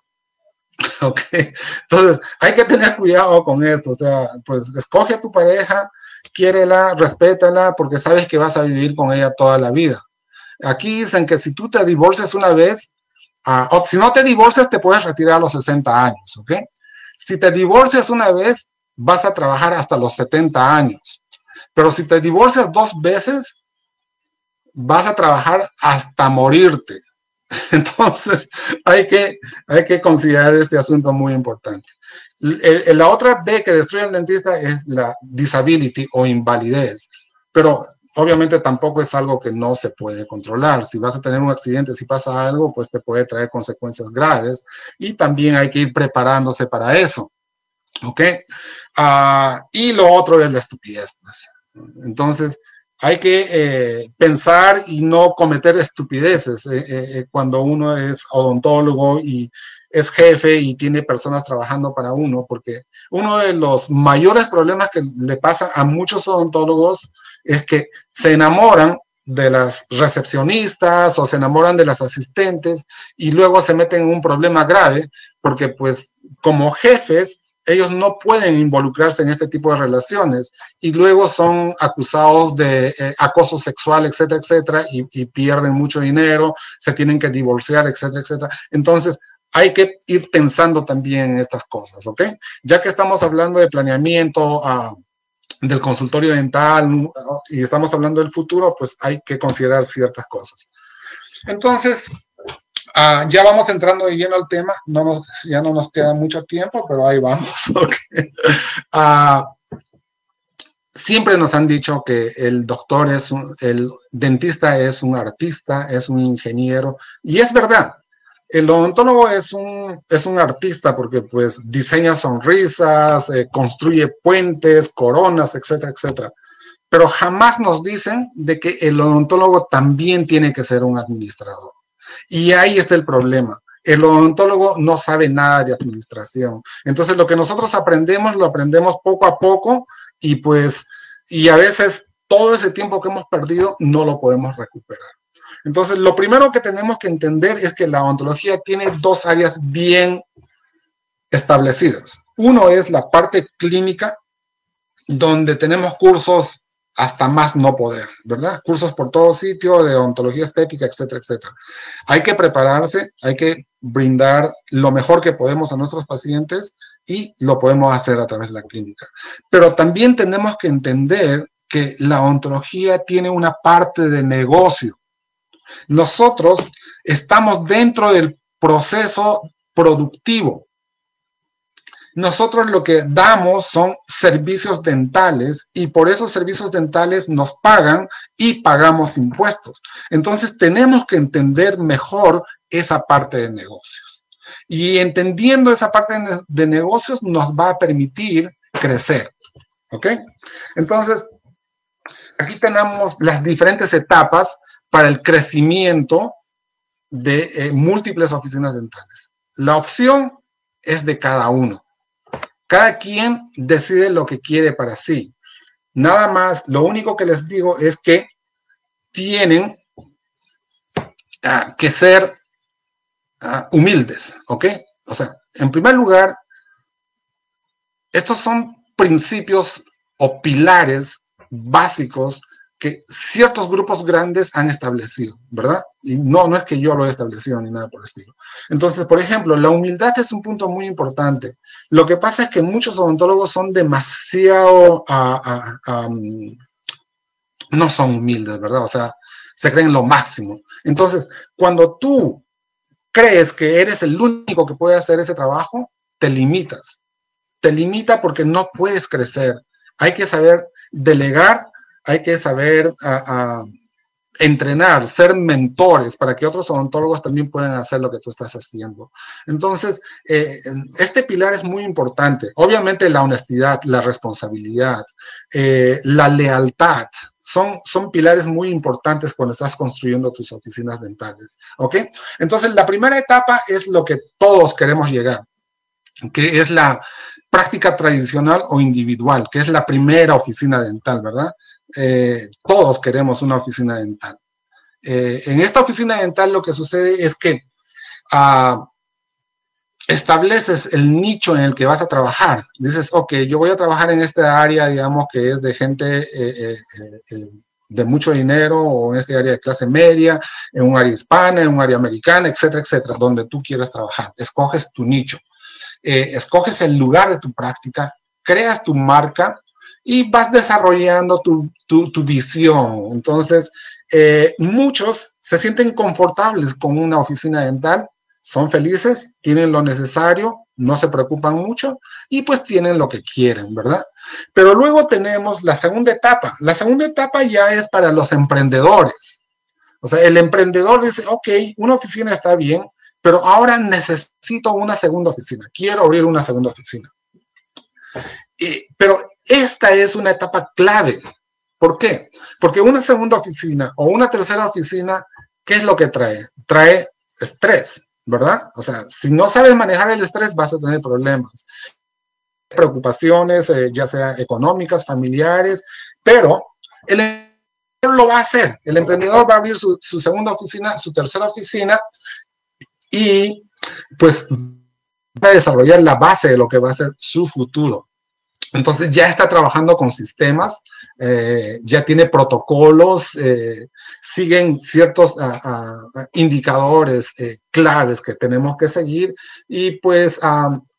¿Ok? Entonces, hay que tener cuidado con esto. O sea, pues escoge a tu pareja, quiérela, respétala, porque sabes que vas a vivir con ella toda la vida. Aquí dicen que si tú te divorcias una vez, ah, o si no te divorcias, te puedes retirar a los 60 años, ¿ok? Si te divorcias una vez, vas a trabajar hasta los 70 años. Pero si te divorcias dos veces, vas a trabajar hasta morirte. Entonces, hay que, hay que considerar este asunto muy importante. la otra D que destruye al dentista es la disability o invalidez. Pero obviamente tampoco es algo que no se puede controlar. Si vas a tener un accidente, si pasa algo, pues te puede traer consecuencias graves y también hay que ir preparándose para eso. ¿Ok? Ah, y lo otro es la estupidez. Pues. Entonces, hay que eh, pensar y no cometer estupideces eh, eh, cuando uno es odontólogo y es jefe y tiene personas trabajando para uno, porque uno de los mayores problemas que le pasa a muchos odontólogos es que se enamoran de las recepcionistas o se enamoran de las asistentes y luego se meten en un problema grave porque pues como jefes ellos no pueden involucrarse en este tipo de relaciones y luego son acusados de eh, acoso sexual, etcétera, etcétera, y, pierden mucho dinero, se tienen que divorciar, etcétera, etcétera. Entonces, hay que ir pensando también en estas cosas, ¿ok? Ya que estamos hablando de planeamiento, uh, del consultorio dental y estamos hablando del futuro, pues hay que considerar ciertas cosas. Entonces, uh, ya vamos entrando de lleno al tema, no nos, ya no nos queda mucho tiempo, pero ahí vamos. Uh, siempre nos han dicho que el doctor es un, el dentista es un artista, es un ingeniero, y es verdad, el odontólogo es un, es un artista porque pues diseña sonrisas, eh, construye puentes, coronas, etcétera, etcétera. Pero jamás nos dicen de que el odontólogo también tiene que ser un administrador. Y ahí está el problema. El odontólogo no sabe nada de administración. Entonces lo que nosotros aprendemos lo aprendemos poco a poco y pues, y a veces todo ese tiempo que hemos perdido no lo podemos recuperar. Entonces, lo primero que tenemos que entender es que la ontología tiene dos áreas bien establecidas. Uno es la parte clínica, donde tenemos cursos hasta más no poder, ¿verdad? Cursos por todo sitio de ontología estética, etcétera, etcétera. Hay que prepararse, hay que brindar lo mejor que podemos a nuestros pacientes y lo podemos hacer a través de la clínica. Pero también tenemos que entender que la ontología tiene una parte de negocio nosotros estamos dentro del proceso productivo. Nosotros lo que damos son servicios dentales y por esos servicios dentales nos pagan y pagamos impuestos. Entonces tenemos que entender mejor esa parte de negocios. Y entendiendo esa parte de, negocios nos va a permitir crecer. ¿Ok? Entonces, aquí tenemos las diferentes etapas para el crecimiento de eh, múltiples oficinas dentales. La opción es de cada uno. Cada quien decide lo que quiere para sí. Nada más, lo único que les digo es que tienen ah, que ser ah, humildes, ¿ok? O sea, en primer lugar, estos son principios o pilares básicos que ciertos grupos grandes han establecido, ¿verdad? Y no, no es que yo lo he establecido ni nada por el estilo. Entonces, por ejemplo, la humildad es un punto muy importante. Lo que pasa es que muchos odontólogos son demasiado, uh, uh, um, no son humildes, ¿verdad? O sea, se creen lo máximo. Entonces, cuando tú crees que eres el único que puede hacer ese trabajo, te limitas. Te limita porque no puedes crecer. Hay que saber delegar, hay que saber entrenar, ser mentores para que otros odontólogos también puedan hacer lo que tú estás haciendo. Entonces, eh, este pilar es muy importante. Obviamente la honestidad, la responsabilidad, eh, la lealtad, son, son pilares muy importantes cuando estás construyendo tus oficinas dentales. ¿Ok? Entonces, la primera etapa es lo que todos queremos llegar, que es la práctica tradicional o individual, que es la primera oficina dental, ¿verdad? Eh, todos queremos una oficina dental. Eh, en esta oficina dental lo que sucede es que ah, estableces el nicho en el que vas a trabajar. Dices, ok, yo voy a trabajar en esta área, digamos, que es de gente eh, de mucho dinero o en este área de clase media, en un área hispana, en un área americana, etcétera, etcétera, donde tú quieras trabajar. Escoges tu nicho, escoges el lugar de tu práctica, creas tu marca y vas desarrollando tu, visión. Entonces, eh, muchos se sienten confortables con una oficina dental, son felices, tienen lo necesario, no se preocupan mucho y pues tienen lo que quieren, ¿verdad? Pero luego tenemos la segunda etapa. La segunda etapa ya es para los emprendedores. O sea, el emprendedor dice, ok, una oficina está bien, pero ahora necesito una segunda oficina. Quiero abrir una segunda oficina. Pero esta es una etapa clave. ¿Por qué? Porque una segunda oficina o una tercera oficina, ¿qué es lo que trae? Trae estrés, ¿verdad? O sea, si no sabes manejar el estrés, vas a tener problemas. Preocupaciones, eh, ya sea económicas, familiares, pero el emprendedor lo va a hacer. El emprendedor va a abrir su, su segunda oficina, su tercera oficina y pues va a desarrollar la base de lo que va a ser su futuro. Entonces ya está trabajando con sistemas, eh, ya tiene protocolos, eh, siguen ciertos ah, ah, indicadores eh, claves que tenemos que seguir y pues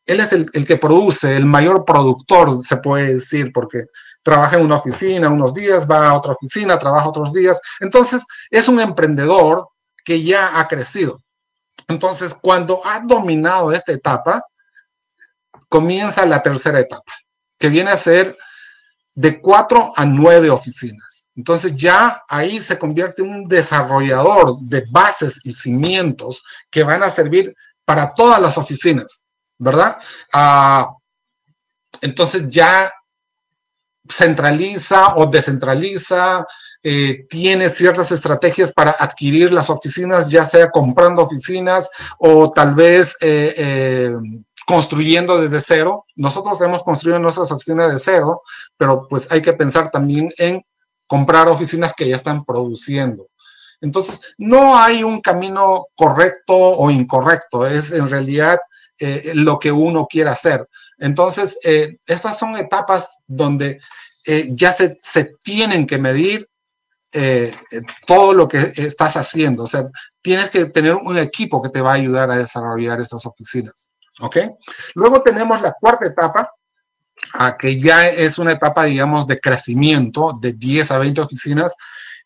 él es el, que produce, el mayor productor, se puede decir, porque trabaja en una oficina unos días, va a otra oficina, trabaja otros días. Entonces es un emprendedor que ya ha crecido. Entonces cuando ha dominado esta etapa, comienza la tercera etapa que viene a ser de cuatro a nueve oficinas. Entonces ya ahí se convierte en un desarrollador de bases y cimientos que van a servir para todas las oficinas, ¿verdad? Ah, entonces ya centraliza o descentraliza, eh, tiene ciertas estrategias para adquirir las oficinas, ya sea comprando oficinas o tal vez eh, eh, construyendo desde cero. Nosotros hemos construido nuestras oficinas de cero, pero pues hay que pensar también en comprar oficinas que ya están produciendo. Entonces, no hay un camino correcto o incorrecto, es en realidad eh, lo que uno quiere hacer. Entonces, eh, estas son etapas donde eh, ya se, se, tienen que medir todo lo que estás haciendo. O sea, tienes que tener un equipo que te va a ayudar a desarrollar estas oficinas. ¿Ok? Luego tenemos la cuarta etapa, que ya es una etapa, digamos, de crecimiento de 10 a 20 oficinas.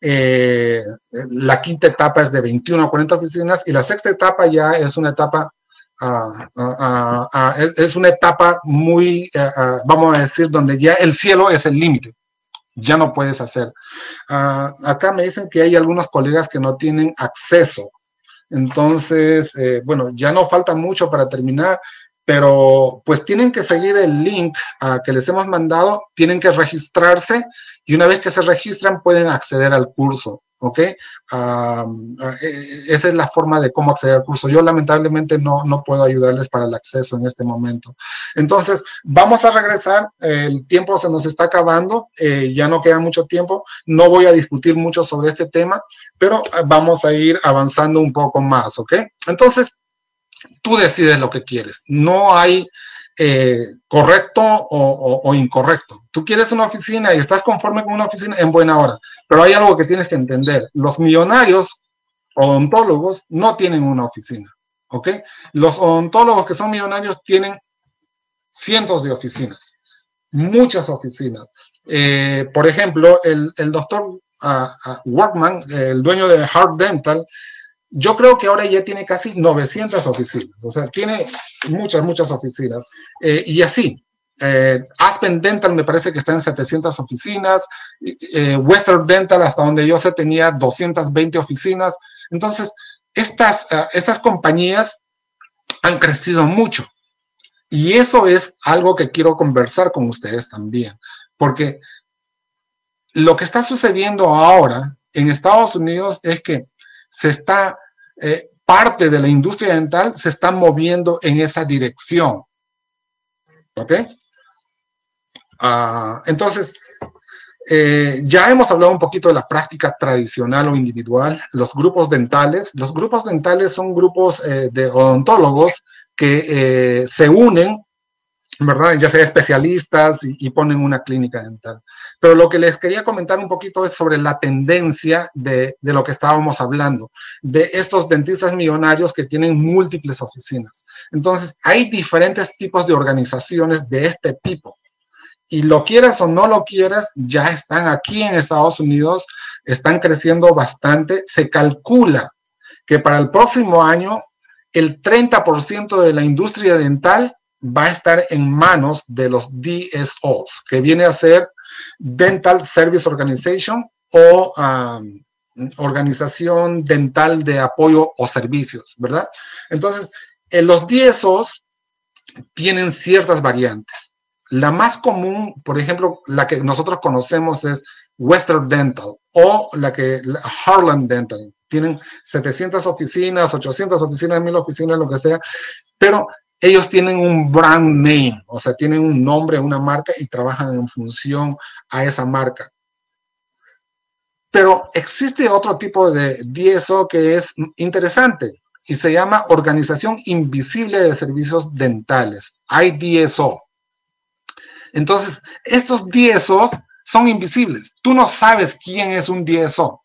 Eh, la quinta etapa es de 21 a 40 oficinas y la sexta etapa ya es una etapa, ah, ah, ah, es, una etapa muy, eh, vamos a decir, donde ya el cielo es el límite. Ya no puedes hacer. acá me dicen que hay algunos colegas que no tienen acceso entonces, eh, bueno, ya no falta mucho para terminar, pero pues tienen que seguir el link que les hemos mandado, tienen que registrarse y una vez que se registran pueden acceder al curso. ¿Ok? Ah, eh, esa es la forma de cómo acceder al curso. Yo lamentablemente no, no puedo ayudarles para el acceso en este momento. Entonces, vamos a regresar, el tiempo se nos está acabando, eh, ya no queda mucho tiempo, no voy a discutir mucho sobre este tema, pero eh, vamos a ir avanzando un poco más, ¿ok? Entonces, tú decides lo que quieres. No hay eh, correcto o, incorrecto. Tú quieres una oficina y estás conforme con una oficina en buena hora, pero hay algo que tienes que entender. Los millonarios odontólogos no tienen una oficina, ¿ok? Los odontólogos que son millonarios tienen cientos de oficinas, muchas oficinas. Eh, por ejemplo, el, doctor Workman, el dueño de Heart Dental, yo creo que ahora ya tiene casi 900 oficinas, o sea, tiene muchas, muchas oficinas. Eh, y así, eh, Aspen Dental me parece que está en 700 oficinas, eh, Western Dental, hasta donde yo sé, tenía 220 oficinas. Entonces, estas, estas compañías han crecido mucho. Y eso es algo que quiero conversar con ustedes también, porque lo que está sucediendo ahora en Estados Unidos es que se está, eh, parte de la industria dental se está moviendo en esa dirección. ¿Ok? Ah, entonces, eh, ya hemos hablado un poquito de la práctica tradicional o individual, los grupos dentales. Los grupos dentales son grupos eh, de odontólogos que se unen ¿verdad? Ya sea especialistas y, ponen una clínica dental. Pero lo que les quería comentar un poquito es sobre la tendencia de, de, lo que estábamos hablando, de estos dentistas millonarios que tienen múltiples oficinas. Entonces, hay diferentes tipos de organizaciones de este tipo. Y lo quieras o no lo quieras, ya están aquí en Estados Unidos, están creciendo bastante. Se calcula que para el próximo año el 30% de la industria dental va a estar en manos de los DSOs, que viene a ser Dental Service Organization o um, Organización Dental de Apoyo o Servicios, ¿verdad? Entonces, en los DSOs tienen ciertas variantes. La más común, por ejemplo, la que nosotros conocemos es Western Dental o la que Harlan Dental. Tienen 700 oficinas, 800 oficinas, 1000 oficinas, lo que sea, pero ellos tienen un brand name, o sea, tienen un nombre, una marca y trabajan en función a esa marca. Pero existe otro tipo de DSO que es interesante y se llama Organización Invisible de Servicios Dentales, IDSO. Entonces, estos DSOs son invisibles. Tú no sabes quién es un DSO.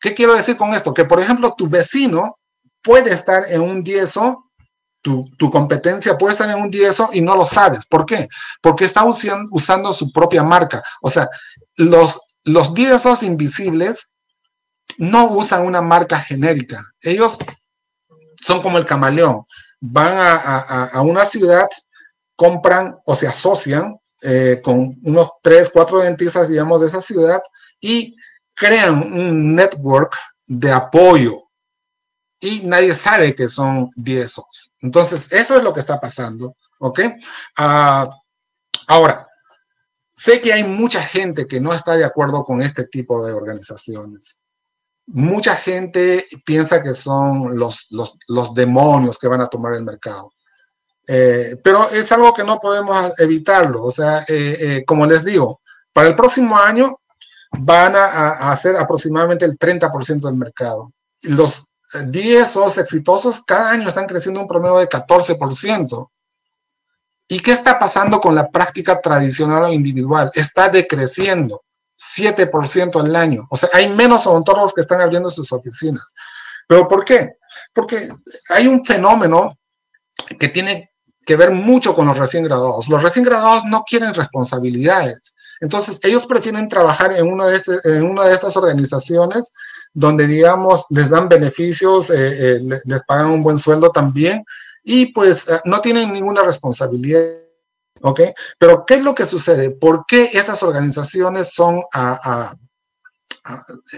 ¿Qué quiero decir con esto? Que, por ejemplo, tu vecino puede estar en un DSO tu, competencia puede estar en un DSO y no lo sabes. ¿Por qué? Porque está usando, su propia marca. O sea, los, los DSOs invisibles no usan una marca genérica. Ellos son como el camaleón. Van a, una ciudad, compran o se asocian eh, con unos tres, cuatro dentistas, digamos, de esa ciudad y crean un network de apoyo y nadie sabe que son DSOs. Entonces, eso es lo que está pasando, ¿ok? Ah, ahora, sé que hay mucha gente que no está de acuerdo con este tipo de organizaciones. Mucha gente piensa que son los, los, demonios que van a tomar el mercado. Eh, pero es algo que no podemos evitarlo. O sea, eh, eh, como les digo, para el próximo año van a, a hacer aproximadamente el 30% del mercado. Los 10 DSOs exitosos cada año están creciendo un promedio de 14%. ¿Y qué está pasando con la práctica tradicional o individual? Está decreciendo 7% al año. O sea, hay menos odontólogos que están abriendo sus oficinas. ¿Pero por qué? Porque hay un fenómeno que tiene que ver mucho con los recién graduados. Los recién graduados no quieren responsabilidades. Entonces, ellos prefieren trabajar en una de, este, en una de estas organizaciones donde, digamos, les dan beneficios, eh, eh, les pagan un buen sueldo también y pues eh, no tienen ninguna responsabilidad. ¿Ok? Pero, ¿qué es lo que sucede? ¿Por qué estas organizaciones son,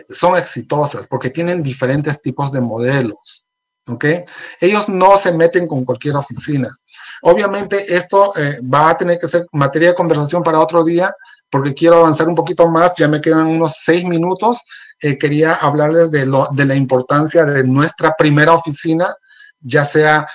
son exitosas? Porque tienen diferentes tipos de modelos. ¿ok? Ellos no se meten con cualquier oficina. Obviamente esto va a tener que ser materia de conversación para otro día, porque quiero avanzar un poquito más, ya me quedan unos seis minutos. Eh, quería hablarles de, lo, de la importancia de nuestra primera oficina, ya sea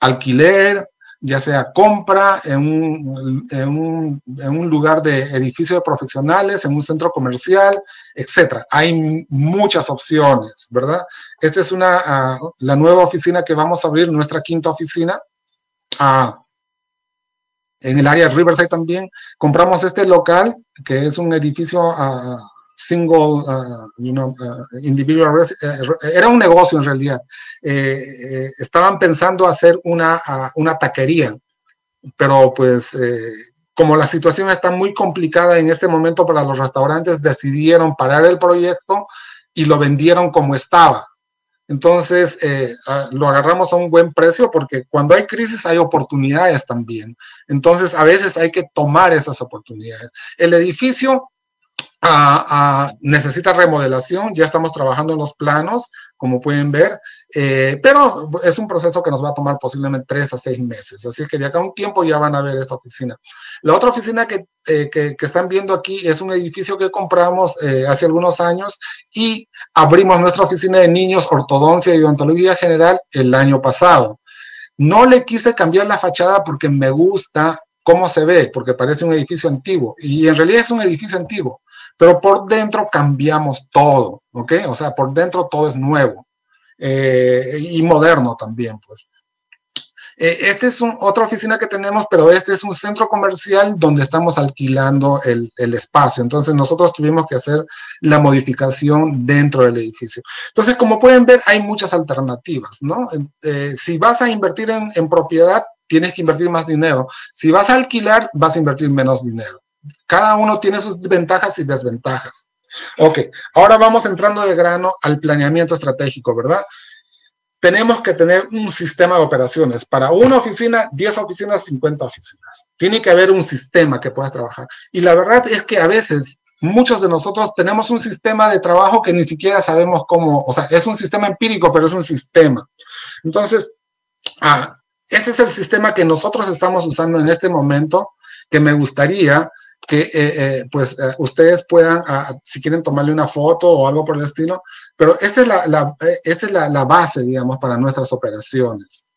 alquiler, ya sea compra en un, en un, en un lugar de edificio de profesionales, en un centro comercial, etcétera. Hay muchas opciones, ¿verdad? Esta es una, uh, la nueva oficina que vamos a abrir, nuestra quinta oficina. Uh, en el área de Riverside también. Compramos este local, que es un edificio uh, single, uh, you know, uh, individual, eh, era un negocio en realidad. Eh, eh, estaban pensando hacer una, una taquería, pero pues como la situación está muy complicada en este momento para los restaurantes, decidieron parar el proyecto y lo vendieron como estaba. Entonces, eh, lo agarramos a un buen precio porque cuando hay crisis hay oportunidades también. Entonces, a veces hay que tomar esas oportunidades. El edificio necesita remodelación, ya estamos trabajando en los planos, como pueden ver, eh, pero es un proceso que nos va a tomar posiblemente tres a seis meses, así que de acá a un tiempo ya van a ver esta oficina. La otra oficina que, eh, que, están viendo aquí es un edificio que compramos eh, hace algunos años y abrimos nuestra oficina de niños, ortodoncia y odontología general el año pasado. No le quise cambiar la fachada porque me gusta cómo se ve, porque parece un edificio antiguo y en realidad es un edificio antiguo pero por dentro cambiamos todo, ¿ok? O sea, por dentro todo es nuevo eh, y moderno también, pues. Eh, esta es otra oficina que tenemos, pero este es un centro comercial donde estamos alquilando el, espacio. Entonces nosotros tuvimos que hacer la modificación dentro del edificio. Entonces, como pueden ver, hay muchas alternativas, ¿no? Eh, si vas a invertir en propiedad, tienes que invertir más dinero. Si vas a alquilar, vas a invertir menos dinero. Cada uno tiene sus ventajas y desventajas. Ok, ahora vamos entrando de grano al planeamiento estratégico, ¿verdad? Tenemos que tener un sistema de operaciones. Para una oficina, 10 oficinas, 50 oficinas. Tiene que haber un sistema que puedas trabajar. Y la verdad es que a veces muchos de nosotros tenemos un sistema de trabajo que ni siquiera sabemos cómo, o sea, es un sistema empírico, pero es un sistema. Entonces, ah, ese es el sistema que nosotros estamos usando en este momento, que me gustaría que eh, eh, pues eh, ustedes puedan, ah, si quieren tomarle una foto o algo por el estilo, pero esta es la, esta es la, base, digamos, para nuestras operaciones.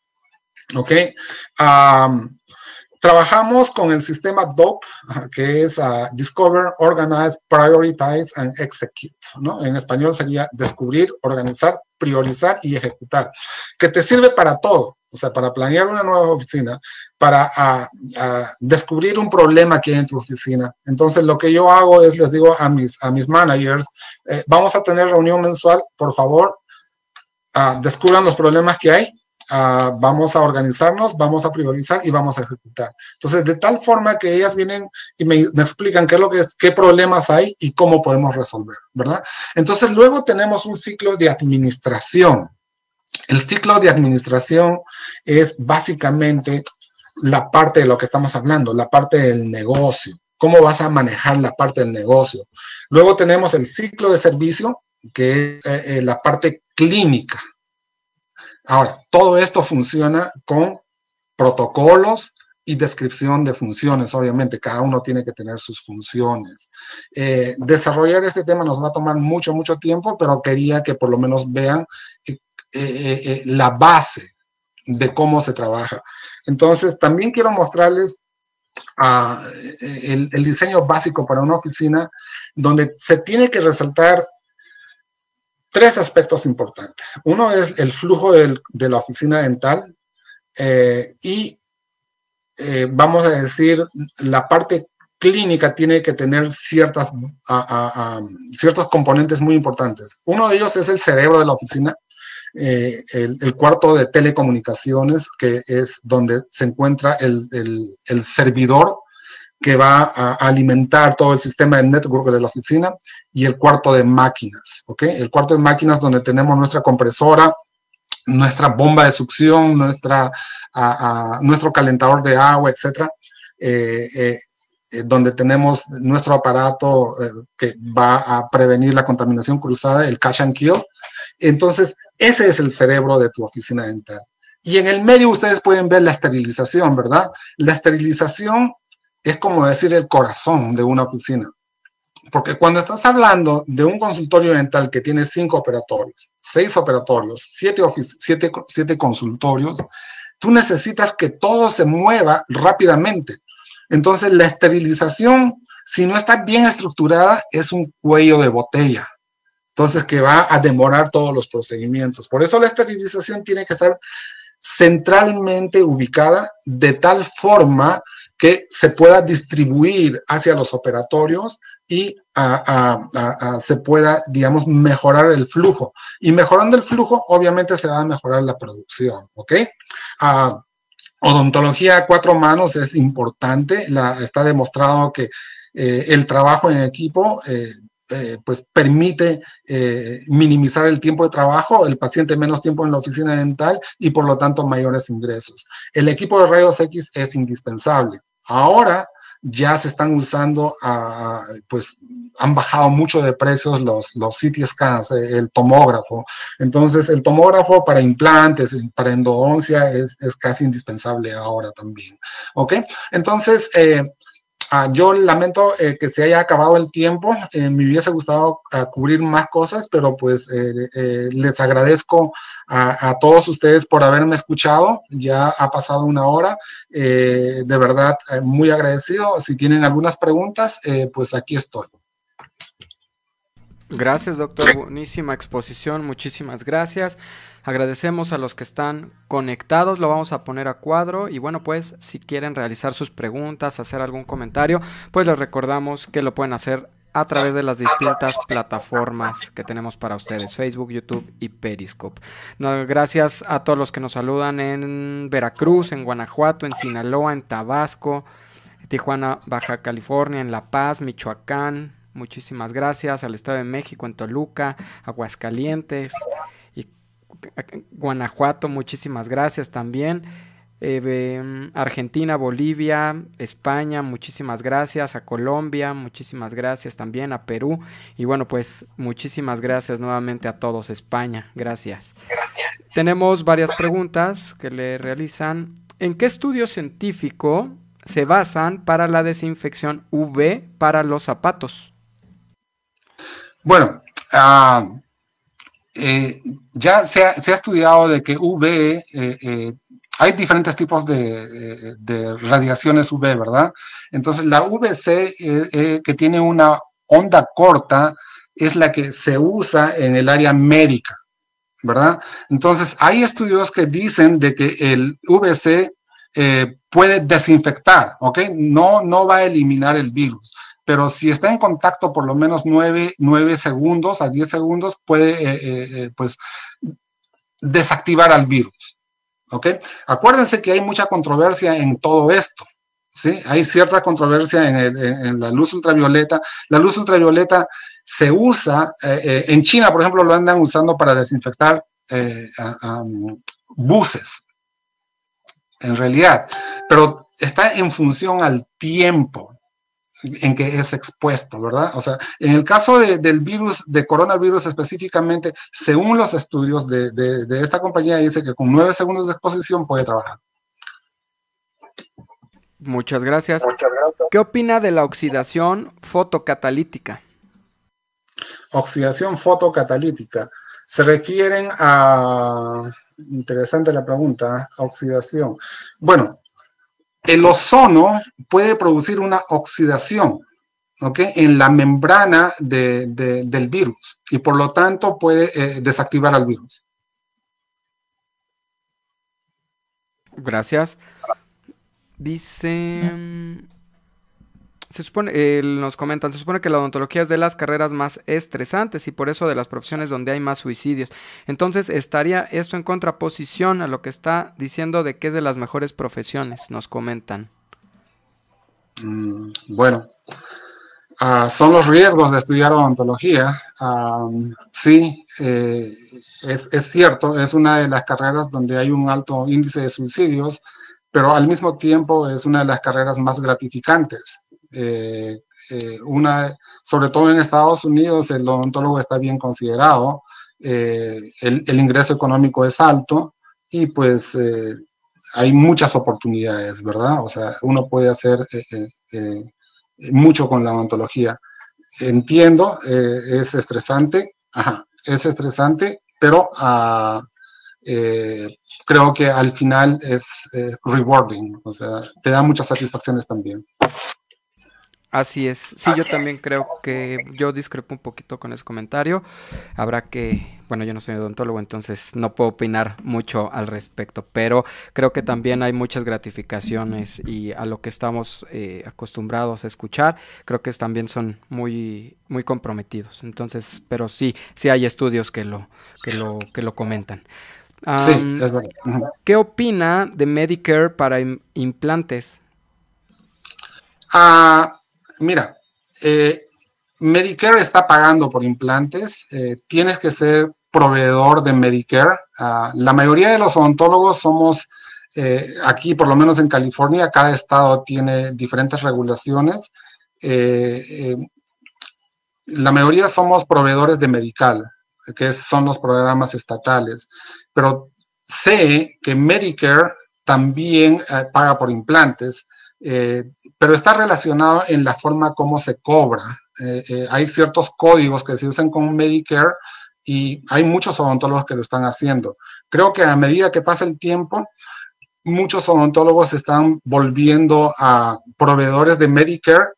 ¿Ok? trabajamos con el sistema DOP, que es ah, Discover, Organize, Prioritize and Execute, ¿no? En español sería descubrir, organizar, priorizar y ejecutar, que te sirve para todo o sea, para planear una nueva oficina, para descubrir un problema que hay en tu oficina. Entonces, lo que yo hago es, les digo a mis, a mis managers, eh, vamos a tener reunión mensual, por favor, descubran los problemas que hay, vamos a organizarnos, vamos a priorizar y vamos a ejecutar. Entonces, de tal forma que ellas vienen y me, explican qué es, qué problemas hay y cómo podemos resolver, ¿verdad? Entonces, luego tenemos un ciclo de administración. El ciclo de administración es básicamente la parte de lo que estamos hablando, la parte del negocio. ¿Cómo vas a manejar la parte del negocio? Luego tenemos el ciclo de servicio, que es eh, eh, la parte clínica. Ahora, todo esto funciona con protocolos y descripción de funciones. Obviamente, cada uno tiene que tener sus funciones. Eh, desarrollar este tema nos va a tomar mucho, mucho tiempo, pero quería que por lo menos vean eh, eh, eh, la base de cómo se trabaja. Entonces, también quiero mostrarles ah, el, diseño básico para una oficina donde se tiene que resaltar tres aspectos importantes. Uno es el flujo de la oficina dental y vamos a decir la parte clínica tiene que tener ciertas, ciertos componentes muy importantes. Uno de ellos es el cerebro de la oficina, eh, el, cuarto de telecomunicaciones, que es donde se encuentra el, el, servidor que va a alimentar todo el sistema de network de la oficina, y el cuarto de máquinas, ¿ok? El cuarto de máquinas donde tenemos nuestra compresora, nuestra bomba de succión, nuestra, nuestro calentador de agua, etcétera, eh, eh, donde tenemos nuestro aparato que va a prevenir la contaminación cruzada, el catch and kill. Entonces, ese es el cerebro de tu oficina dental. Y en el medio ustedes pueden ver la esterilización, ¿verdad? La esterilización es como decir el corazón de una oficina. Porque cuando estás hablando de un consultorio dental que tiene cinco operatorios, seis operatorios, siete, siete, siete consultorios, tú necesitas que todo se mueva rápidamente. Entonces, la esterilización, si no está bien estructurada, es un cuello de botella. Entonces, que va a demorar todos los procedimientos. Por eso la esterilización tiene que estar centralmente ubicada de tal forma que se pueda distribuir hacia los operatorios y se pueda, digamos, mejorar el flujo. Y mejorando el flujo, obviamente se va a mejorar la producción, ¿ok? Ah, odontología a cuatro manos es importante. Está demostrado que eh, el trabajo en equipo eh, eh, pues permite minimizar el tiempo de trabajo, el paciente menos tiempo en la oficina dental y por lo tanto mayores ingresos. El equipo de rayos X es indispensable. Ahora ya se están usando, pues han bajado mucho de precios los, los CT scans, eh, el tomógrafo. Entonces, el tomógrafo para implantes, para endodoncia es, es casi indispensable ahora también. ¿Ok? Entonces, eh, Ah, yo lamento eh, que se haya acabado el tiempo. Eh, me hubiese gustado ah, cubrir más cosas, pero pues eh, les agradezco a, a, todos ustedes por haberme escuchado. Ya ha pasado una hora. de verdad, muy agradecido. Si tienen algunas preguntas, pues aquí estoy. Gracias, doctor. Buenísima exposición. Muchísimas gracias. Agradecemos a los que están conectados, lo vamos a poner a cuadro y bueno, pues si quieren realizar sus preguntas, hacer algún comentario, pues les recordamos que lo pueden hacer a través de las distintas plataformas que tenemos para ustedes, Facebook, YouTube y Periscope. gracias a todos los que nos saludan en Veracruz, en Guanajuato, en Sinaloa, en Tabasco, Tijuana, Baja California, en La Paz, Michoacán. Muchísimas gracias al Estado de México, en Toluca, Aguascalientes, Guanajuato, muchísimas gracias también. Eh, Argentina, Bolivia, España, muchísimas gracias. A Colombia, muchísimas gracias también. A Perú. Y bueno, pues muchísimas gracias nuevamente a todos. España, gracias. Gracias. Tenemos varias preguntas que le realizan. ¿En qué estudio científico se basan para la desinfección UV para los zapatos? Bueno, ah, eh, ya se ha, estudiado de que UV, eh, eh, hay diferentes tipos de, radiaciones UV, ¿verdad? Entonces, la VC que tiene una onda corta es la que se usa en el área médica, ¿verdad? Entonces, hay estudios que dicen de que el VC puede desinfectar, ¿ok? No, no va a eliminar el virus, pero si está en contacto por lo menos 9, segundos a 10 segundos, puede eh, eh, eh, pues desactivar al virus. ¿Ok? Acuérdense que hay mucha controversia en todo esto. ¿Sí? Hay cierta controversia en, la luz ultravioleta. La luz ultravioleta se usa, en China, por ejemplo, lo andan usando para desinfectar buses, en realidad, pero está en función al tiempo en que es expuesto, ¿verdad? O sea, en el caso del virus, de coronavirus específicamente, según los estudios de, esta compañía, dice que con nueve segundos de exposición puede trabajar. Muchas gracias. Muchas gracias. ¿Qué opina de la oxidación fotocatalítica? Oxidación fotocatalítica. Se refieren a... Interesante la pregunta, oxidación. Bueno, el ozono puede producir una oxidación en la membrana del virus y por lo tanto puede eh, desactivar al virus. Gracias. Dice... Se supone, nos comentan, se supone que la odontología es de las carreras más estresantes y por eso de las profesiones donde hay más suicidios. Entonces, ¿estaría esto en contraposición a lo que está diciendo de que es de las mejores profesiones? Nos comentan. Mm, bueno, ah, son los riesgos de estudiar odontología. Ah, sí, eh, es, es cierto, es una de las carreras donde hay un alto índice de suicidios, pero al mismo tiempo es una de las carreras más gratificantes eh, eh, una, sobre todo en Estados Unidos, el odontólogo está bien considerado, eh, el, ingreso económico es alto y pues hay muchas oportunidades, ¿verdad? O sea, uno puede hacer mucho con la odontología. Entiendo, es estresante, es estresante, pero ah, creo que al final es rewarding, o sea, te da muchas satisfacciones también. Así es. Sí, yo también creo que yo discrepo un poquito con ese comentario. Habrá que, bueno, yo no soy odontólogo, entonces no puedo opinar mucho al respecto, pero creo que también hay muchas gratificaciones y a lo que estamos eh, acostumbrados a escuchar, creo que también son muy, muy comprometidos. Entonces, pero sí, sí hay estudios que lo, que lo, que lo comentan. sí, es verdad. ¿Qué opina de Medicare para implantes? Ah, mira, eh, Medicare está pagando por implantes. Eh, tienes que ser proveedor de Medicare. Ah, la mayoría de los odontólogos somos eh, aquí, por lo menos en California, cada estado tiene diferentes regulaciones. la mayoría somos proveedores de medical, que son los programas estatales, pero sé que Medicare también paga por implantes. Eh, pero está relacionado en la forma como se cobra. Eh, eh, hay ciertos códigos que se usan con Medicare y hay muchos odontólogos que lo están haciendo. Creo que a medida que pasa el tiempo, muchos odontólogos están volviendo a proveedores de Medicare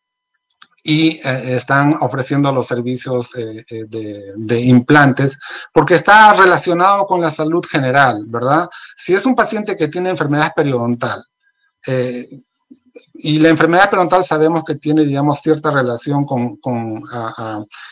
y están ofreciendo los servicios de, implantes, porque está relacionado con la salud general, ¿verdad? Si es un paciente que tiene enfermedad periodontal, y la enfermedad periodontal sabemos que tiene, digamos, cierta relación con, con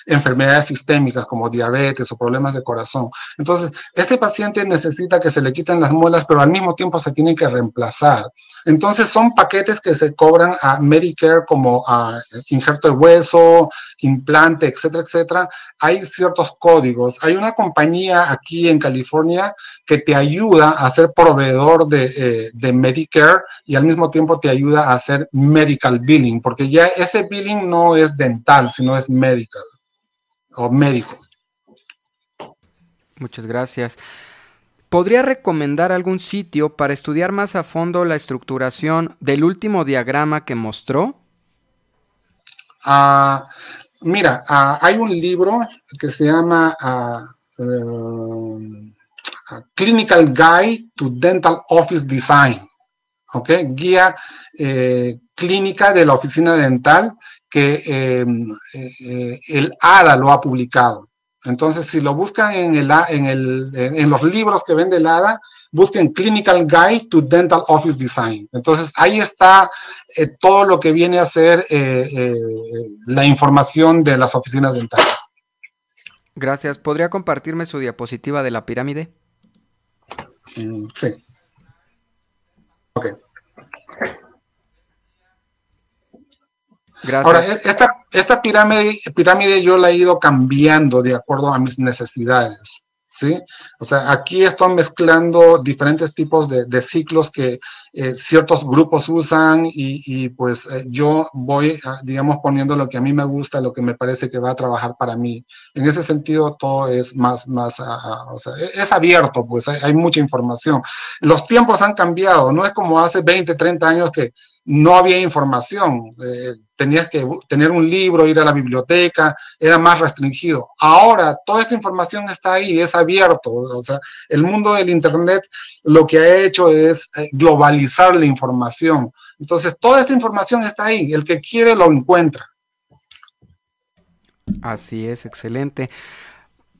enfermedades sistémicas como diabetes o problemas de corazón. Entonces, este paciente necesita que se le quiten las muelas, pero al mismo tiempo se tienen que reemplazar. Entonces, son paquetes que se cobran a Medicare como a injerto de hueso, implante, etcétera, etcétera. Hay ciertos códigos. Hay una compañía aquí en California que te ayuda a ser proveedor de, eh, de Medicare y al mismo tiempo te ayuda a hacer medical billing, porque ya ese billing no es dental, sino es medical o médico. Muchas gracias. ¿Podría recomendar algún sitio para estudiar más a fondo la estructuración del último diagrama que mostró? Ah, mira, ah, hay un libro que se llama ah, eh, Clinical Guide to Dental Office Design. ¿Ok? Guía eh, clínica de la oficina dental que em, eh, el ADA lo ha publicado. Entonces, si lo buscan en, el, en, el, en los libros que vende el ADA, busquen Clinical Guide to Dental Office Design. Entonces, ahí está eh, todo lo que viene a ser la información de las oficinas dentales. Gracias. ¿Podría compartirme su diapositiva de la pirámide? Mm, sí. Ok. Ahora, esta, esta pirámide, pirámide yo la he ido cambiando de acuerdo a mis necesidades. ¿Sí? O sea, aquí estoy mezclando diferentes tipos de, ciclos que eh, ciertos grupos usan y, pues eh, yo voy, digamos, poniendo lo que a mí me gusta, lo que me parece que va a trabajar para mí. En ese sentido, todo es más, más, o sea, e, es abierto, pues hay, hay, mucha información. Los tiempos han cambiado, no es como hace 20, 30 años que no había información. Eh, tenías que tener un libro, ir a la biblioteca, era más restringido. Ahora toda esta información está ahí, es abierto. O sea, el mundo del Internet lo que ha hecho es eh, globalizar la información. Entonces, toda esta información está ahí. El que quiere lo encuentra. Así es, excelente.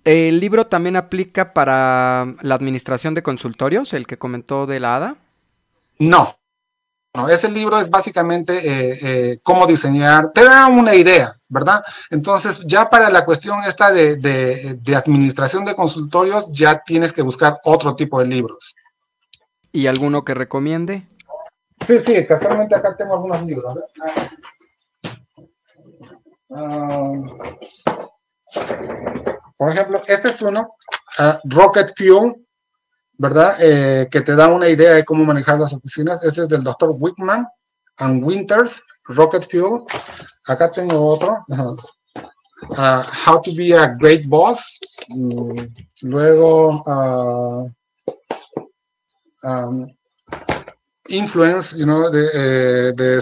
¿El libro también aplica para la administración de consultorios, el que comentó de la ADA? No, ese libro es básicamente eh, eh, cómo diseñar, te da una idea, ¿verdad? Entonces, ya para la cuestión esta de, administración de consultorios, ya tienes que buscar otro tipo de libros. ¿Y alguno que recomiende? Sí, sí, casualmente acá tengo algunos libros. Ah, por ejemplo, este es uno, ah, Rocket Fuel, ¿verdad? Eh, que te da una idea de cómo manejar las oficinas. Este es del doctor Wickman and Winters, Rocket Fuel. Acá tengo otro. Uh, how to be a great boss. Mm, luego, um, influence, you know, de, eh, de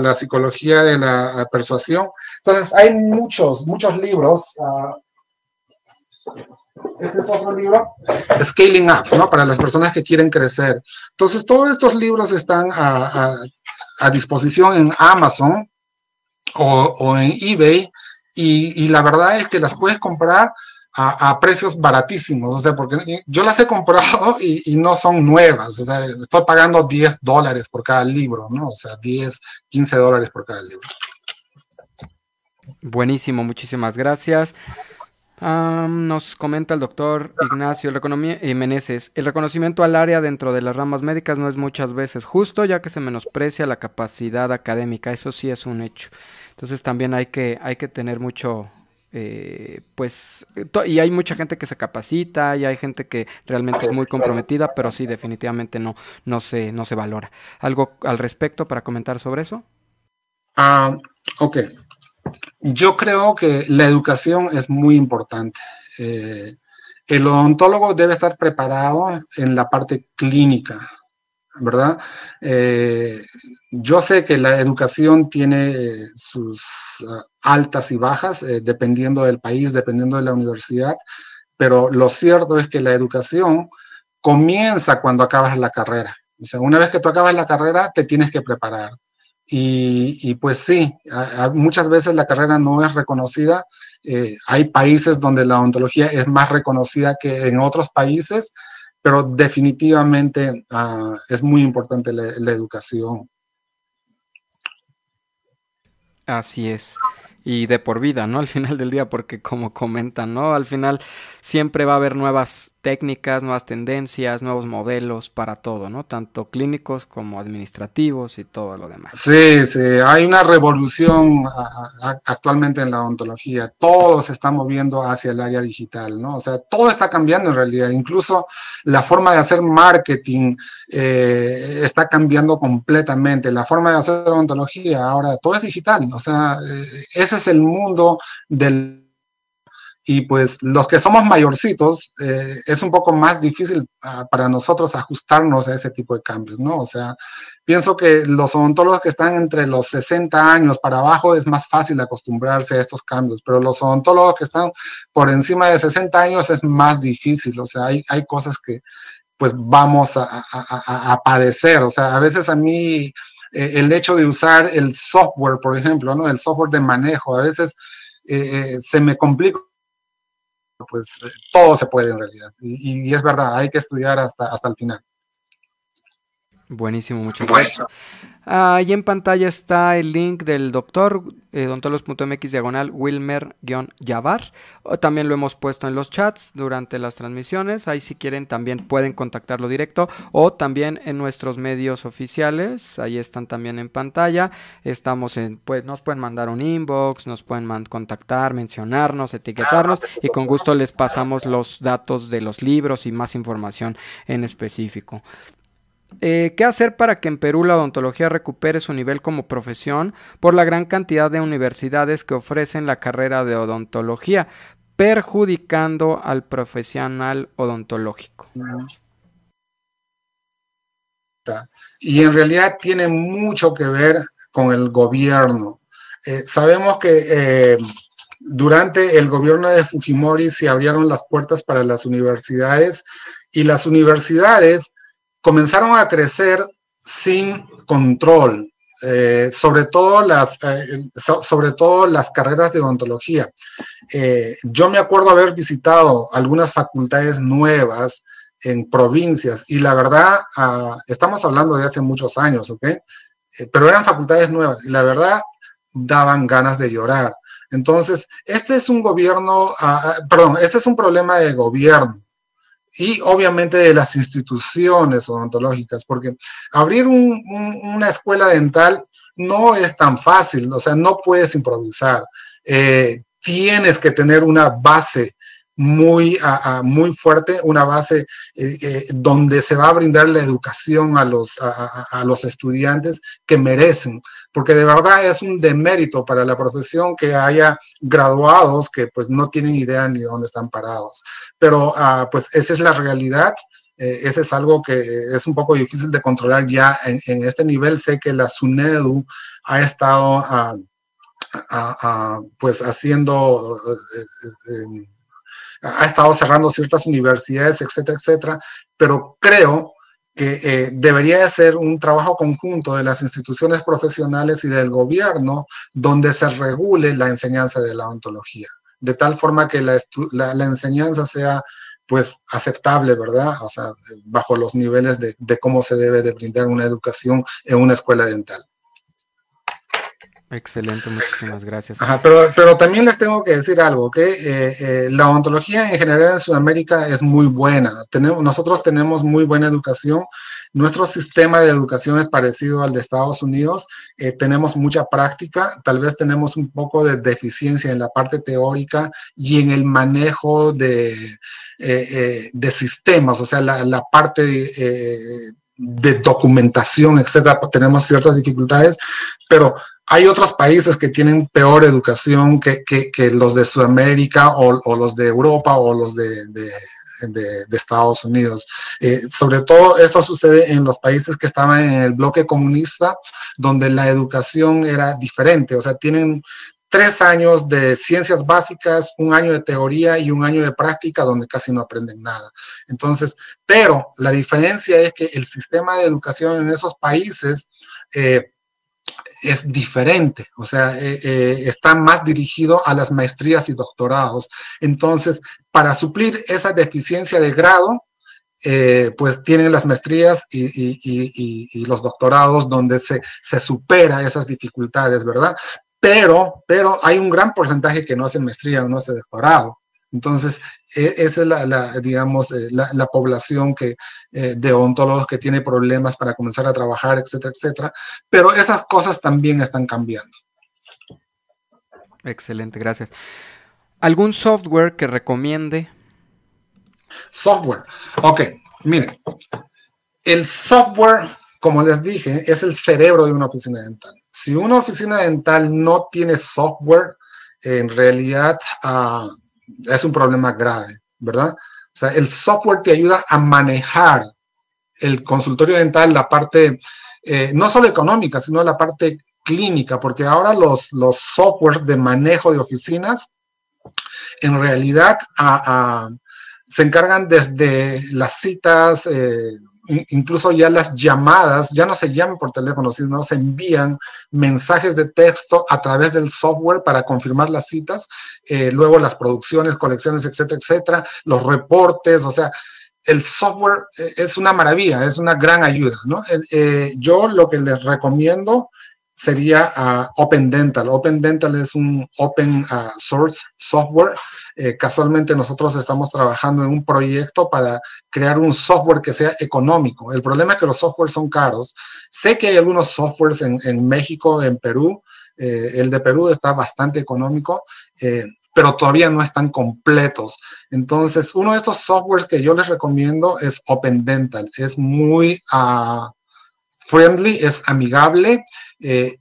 la psicología de la persuasión. Entonces, hay muchos, muchos libros. Uh, este es otro libro, Scaling Up, ¿no? Para las personas que quieren crecer. Entonces, todos estos libros están a, disposición en Amazon o, en eBay y, la verdad es que las puedes comprar a, precios baratísimos, o sea, porque yo las he comprado y, no son nuevas, o sea, estoy pagando 10 dólares por cada libro, ¿no? O sea, 10, 15 dólares por cada libro. Buenísimo, muchísimas gracias. Nos comenta el doctor Ignacio el Meneses, el reconocimiento al área dentro de las ramas médicas no es muchas veces justo ya que se menosprecia la capacidad académica, eso sí es un hecho. Entonces también hay que, hay que tener mucho, eh, pues, y hay mucha gente que se capacita y hay gente que realmente es muy comprometida, pero sí, definitivamente no, no, se, no se valora. ¿Algo al respecto para comentar sobre eso? Ah, ok. Yo creo que la educación es muy importante. Eh, el odontólogo debe estar preparado en la parte clínica, ¿verdad? Eh, yo sé que la educación tiene sus uh, altas y bajas, eh, dependiendo del país, dependiendo de la universidad, pero lo cierto es que la educación comienza cuando acabas la carrera. O sea, una vez que tú acabas la carrera, te tienes que preparar. Y, pues sí, muchas veces la carrera no es reconocida. Eh, hay países donde la odontología es más reconocida que en otros países, pero definitivamente ah, es muy importante la educación. Así es y de por vida, ¿no? Al final del día, porque como comentan, ¿no? Al final siempre va a haber nuevas técnicas, nuevas tendencias, nuevos modelos para todo, ¿no? Tanto clínicos como administrativos y todo lo demás. Sí, sí, hay una revolución actualmente en la odontología. Todo se está moviendo hacia el área digital, ¿no? O sea, todo está cambiando en realidad. Incluso la forma de hacer marketing eh, está cambiando completamente. La forma de hacer odontología ahora, todo es digital. O sea, eh, es es el mundo del... Y pues los que somos mayorcitos, eh, es un poco más difícil ah, para nosotros ajustarnos a ese tipo de cambios, ¿no? O sea, pienso que los odontólogos que están entre los 60 años para abajo es más fácil acostumbrarse a estos cambios, pero los odontólogos que están por encima de 60 años es más difícil, o sea, hay, hay cosas que pues vamos a, a, a padecer, o sea, a veces a mí eh, el hecho de usar el software, por ejemplo, ¿no? El software de manejo, a veces eh, eh, se me complica, pues todo se puede en realidad. Y, es verdad, hay que estudiar hasta, hasta el final. Buenísimo, muchas gracias. Ahí en pantalla está el link del doctor, eh, dontolos.mx diagonal Wilmer-Yavar. También lo hemos puesto en los chats durante las transmisiones. Ahí si quieren también pueden contactarlo directo o también en nuestros medios oficiales. Ahí están también en pantalla. Estamos en, pues nos pueden mandar un inbox, nos pueden contactar, mencionarnos, etiquetarnos y con gusto les pasamos los datos de los libros y más información en específico. Eh, ¿Qué hacer para que en Perú la odontología recupere su nivel como profesión por la gran cantidad de universidades que ofrecen la carrera de odontología, perjudicando al profesional odontológico? Y en realidad tiene mucho que ver con el gobierno. Eh, sabemos que eh, durante el gobierno de Fujimori se abrieron las puertas para las universidades y las universidades comenzaron a crecer sin control, eh, sobre, todo las, eh, sobre todo las carreras de odontología. Eh, yo me acuerdo haber visitado algunas facultades nuevas en provincias y la verdad, ah, estamos hablando de hace muchos años, ¿ok? pero eran facultades nuevas y la verdad daban ganas de llorar. Entonces, este es un gobierno, ah, ah, perdón, este es un problema de gobierno y obviamente de las instituciones odontológicas, porque abrir una escuela dental no es tan fácil, o sea, no puedes improvisar. Eh, tienes que tener una base muy, muy fuerte, una base eh, eh, donde se va a brindar la educación a los, a, los estudiantes que merecen, porque de verdad es un demérito para la profesión que haya graduados que pues no tienen idea ni dónde están parados. Pero ah, pues esa es la realidad. Eh, ese es algo que es un poco difícil de controlar ya en, este nivel. Sé que la SUNEDU ha estado ah, pues haciendo ha estado cerrando ciertas universidades, etcétera, etcétera, pero creo que eh, debería de ser un trabajo conjunto de las instituciones profesionales y del gobierno donde se regule la enseñanza de la ontología, de tal forma que la, enseñanza sea pues aceptable, ¿verdad? O sea, bajo los niveles de, cómo se debe de brindar una educación en una escuela dental. Excelente, muchísimas gracias. Pero, pero también les tengo que decir algo, que eh, eh, la odontología en general en Sudamérica es muy buena. Tenemos, nosotros tenemos muy buena educación. Nuestro sistema de educación es parecido al de Estados Unidos. Eh, tenemos mucha práctica, tal vez tenemos un poco de deficiencia en la parte teórica y en el manejo de, de sistemas, o sea, la, la parte de documentación, etcétera, tenemos ciertas dificultades, pero hay otros países que tienen peor educación que, que, los de Sudamérica o, o, los de Europa o los de, de, de, Estados Unidos. Eh, sobre todo esto sucede en los países que estaban en el bloque comunista, donde la educación era diferente, o sea, tienen tres años de ciencias básicas, un año de teoría y un año de práctica donde casi no aprenden nada. Entonces, pero la diferencia es que el sistema de educación en esos países eh, es diferente, o sea, eh, eh, está más dirigido a las maestrías y doctorados. Entonces, para suplir esa deficiencia de grado, eh, pues tienen las maestrías y, los doctorados donde se, se, supera esas dificultades, ¿verdad? Pero, pero hay un gran porcentaje que no hace maestría no hace doctorado. Entonces, e, esa es la, digamos, eh, la, población que, eh, de odontólogos que tiene problemas para comenzar a trabajar, etcétera, etcétera. Pero esas cosas también están cambiando. Excelente, gracias. ¿Algún software que recomiende? Software. Ok, miren. El software, como les dije, es el cerebro de una oficina dental. Si una oficina dental no tiene software, en realidad uh, es un problema grave, ¿verdad? O sea, el software te ayuda a manejar el consultorio dental, la parte eh, no solo económica, sino la parte clínica, porque ahora los, los softwares de manejo de oficinas en realidad se encargan desde las citas, eh, incluso ya las llamadas, ya no se llaman por teléfono, sino se envían mensajes de texto a través del software para confirmar las citas, eh, luego las producciones, colecciones, etcétera, etcétera, los reportes, o sea, el software eh, es una maravilla, es una gran ayuda, ¿no? Eh, yo lo que les recomiendo sería uh, Open Dental. Open Dental es un open uh, source software. Eh, casualmente nosotros estamos trabajando en un proyecto para crear un software que sea económico. El problema es que los softwares son caros. Sé que hay algunos softwares en, en México, en Perú. Eh, el de Perú está bastante económico, eh, pero todavía no están completos. Entonces, uno de estos softwares que yo les recomiendo es Open Dental. Es muy... Uh, friendly, es amigable, eh,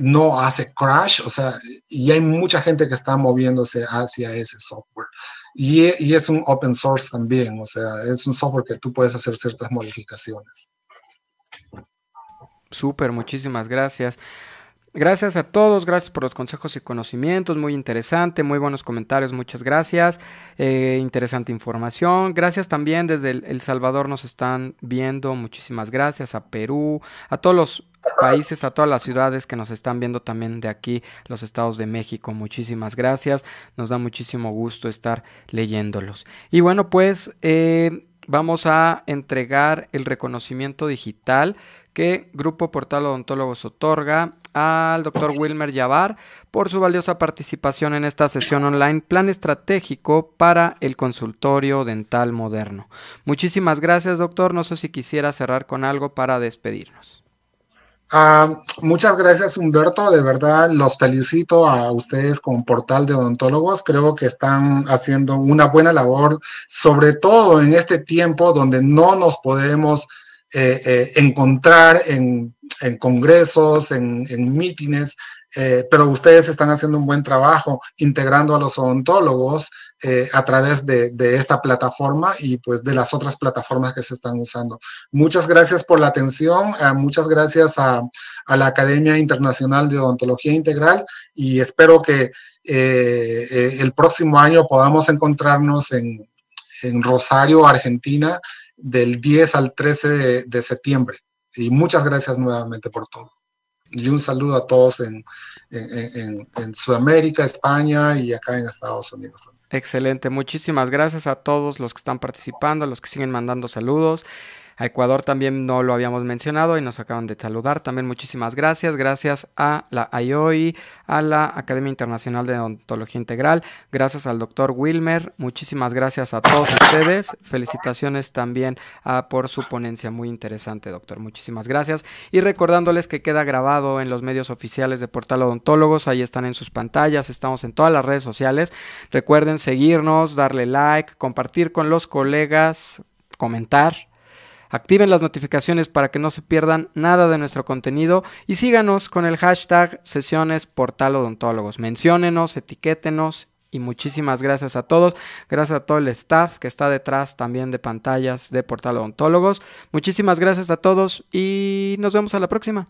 no hace crash, o sea, y hay mucha gente que está moviéndose hacia ese software. Y, es un open source también, o sea, es un software que tú puedes hacer ciertas modificaciones. Súper, muchísimas gracias. Gracias a todos, gracias por los consejos y conocimientos, muy interesante, muy buenos comentarios, muchas gracias, eh, interesante información, gracias también desde el, Salvador nos están viendo, muchísimas gracias a Perú, a todos los países, a todas las ciudades que nos están viendo también de aquí, los estados de México, muchísimas gracias, nos da muchísimo gusto estar leyéndolos. Y bueno, pues eh, vamos a entregar el reconocimiento digital que Grupo Portal Odontólogos otorga al doctor Wilmer Yavar por su valiosa participación en esta sesión online Plan Estratégico para el Consultorio Dental Moderno. Muchísimas gracias, doctor. No sé si quisiera cerrar con algo para despedirnos. Ah, muchas gracias, Humberto. De verdad, los felicito a ustedes como portal de odontólogos. Creo que están haciendo una buena labor, sobre todo en este tiempo donde no nos podemos eh, eh, encontrar en, congresos, en, mítines, eh, pero ustedes están haciendo un buen trabajo integrando a los odontólogos a través de, esta plataforma y pues de las otras plataformas que se están usando. Muchas gracias por la atención, muchas gracias a, la Academia Internacional de Odontología Integral y espero que el próximo año podamos encontrarnos en, en Rosario, Argentina, del 10 al 13 de, septiembre. Y muchas gracias nuevamente por todo. Y un saludo a todos en, Sudamérica, España y acá en Estados Unidos. Excelente, muchísimas gracias a todos los que están participando, a los que siguen mandando saludos A Ecuador también no lo habíamos mencionado y nos acaban de saludar. También muchísimas gracias. Gracias a la IOI, a la Academia Internacional de Odontología Integral. Gracias al doctor Wilmer. Muchísimas gracias a todos ustedes. Felicitaciones también ah, por su ponencia. Muy interesante, doctor. Muchísimas gracias. Y recordándoles que queda grabado en los medios oficiales de Portal Odontólogos. Ahí están en sus pantallas. Estamos en todas las redes sociales. Recuerden seguirnos, darle like, compartir con los colegas, comentar Activen las notificaciones para que no se pierdan nada de nuestro contenido y síganos con el hashtag sesiones portal odontólogos. Menciónenos, etiquétenos y muchísimas gracias a todos. Gracias a todo el staff que está detrás también de pantallas de portal odontólogos. Muchísimas gracias a todos y nos vemos a la próxima.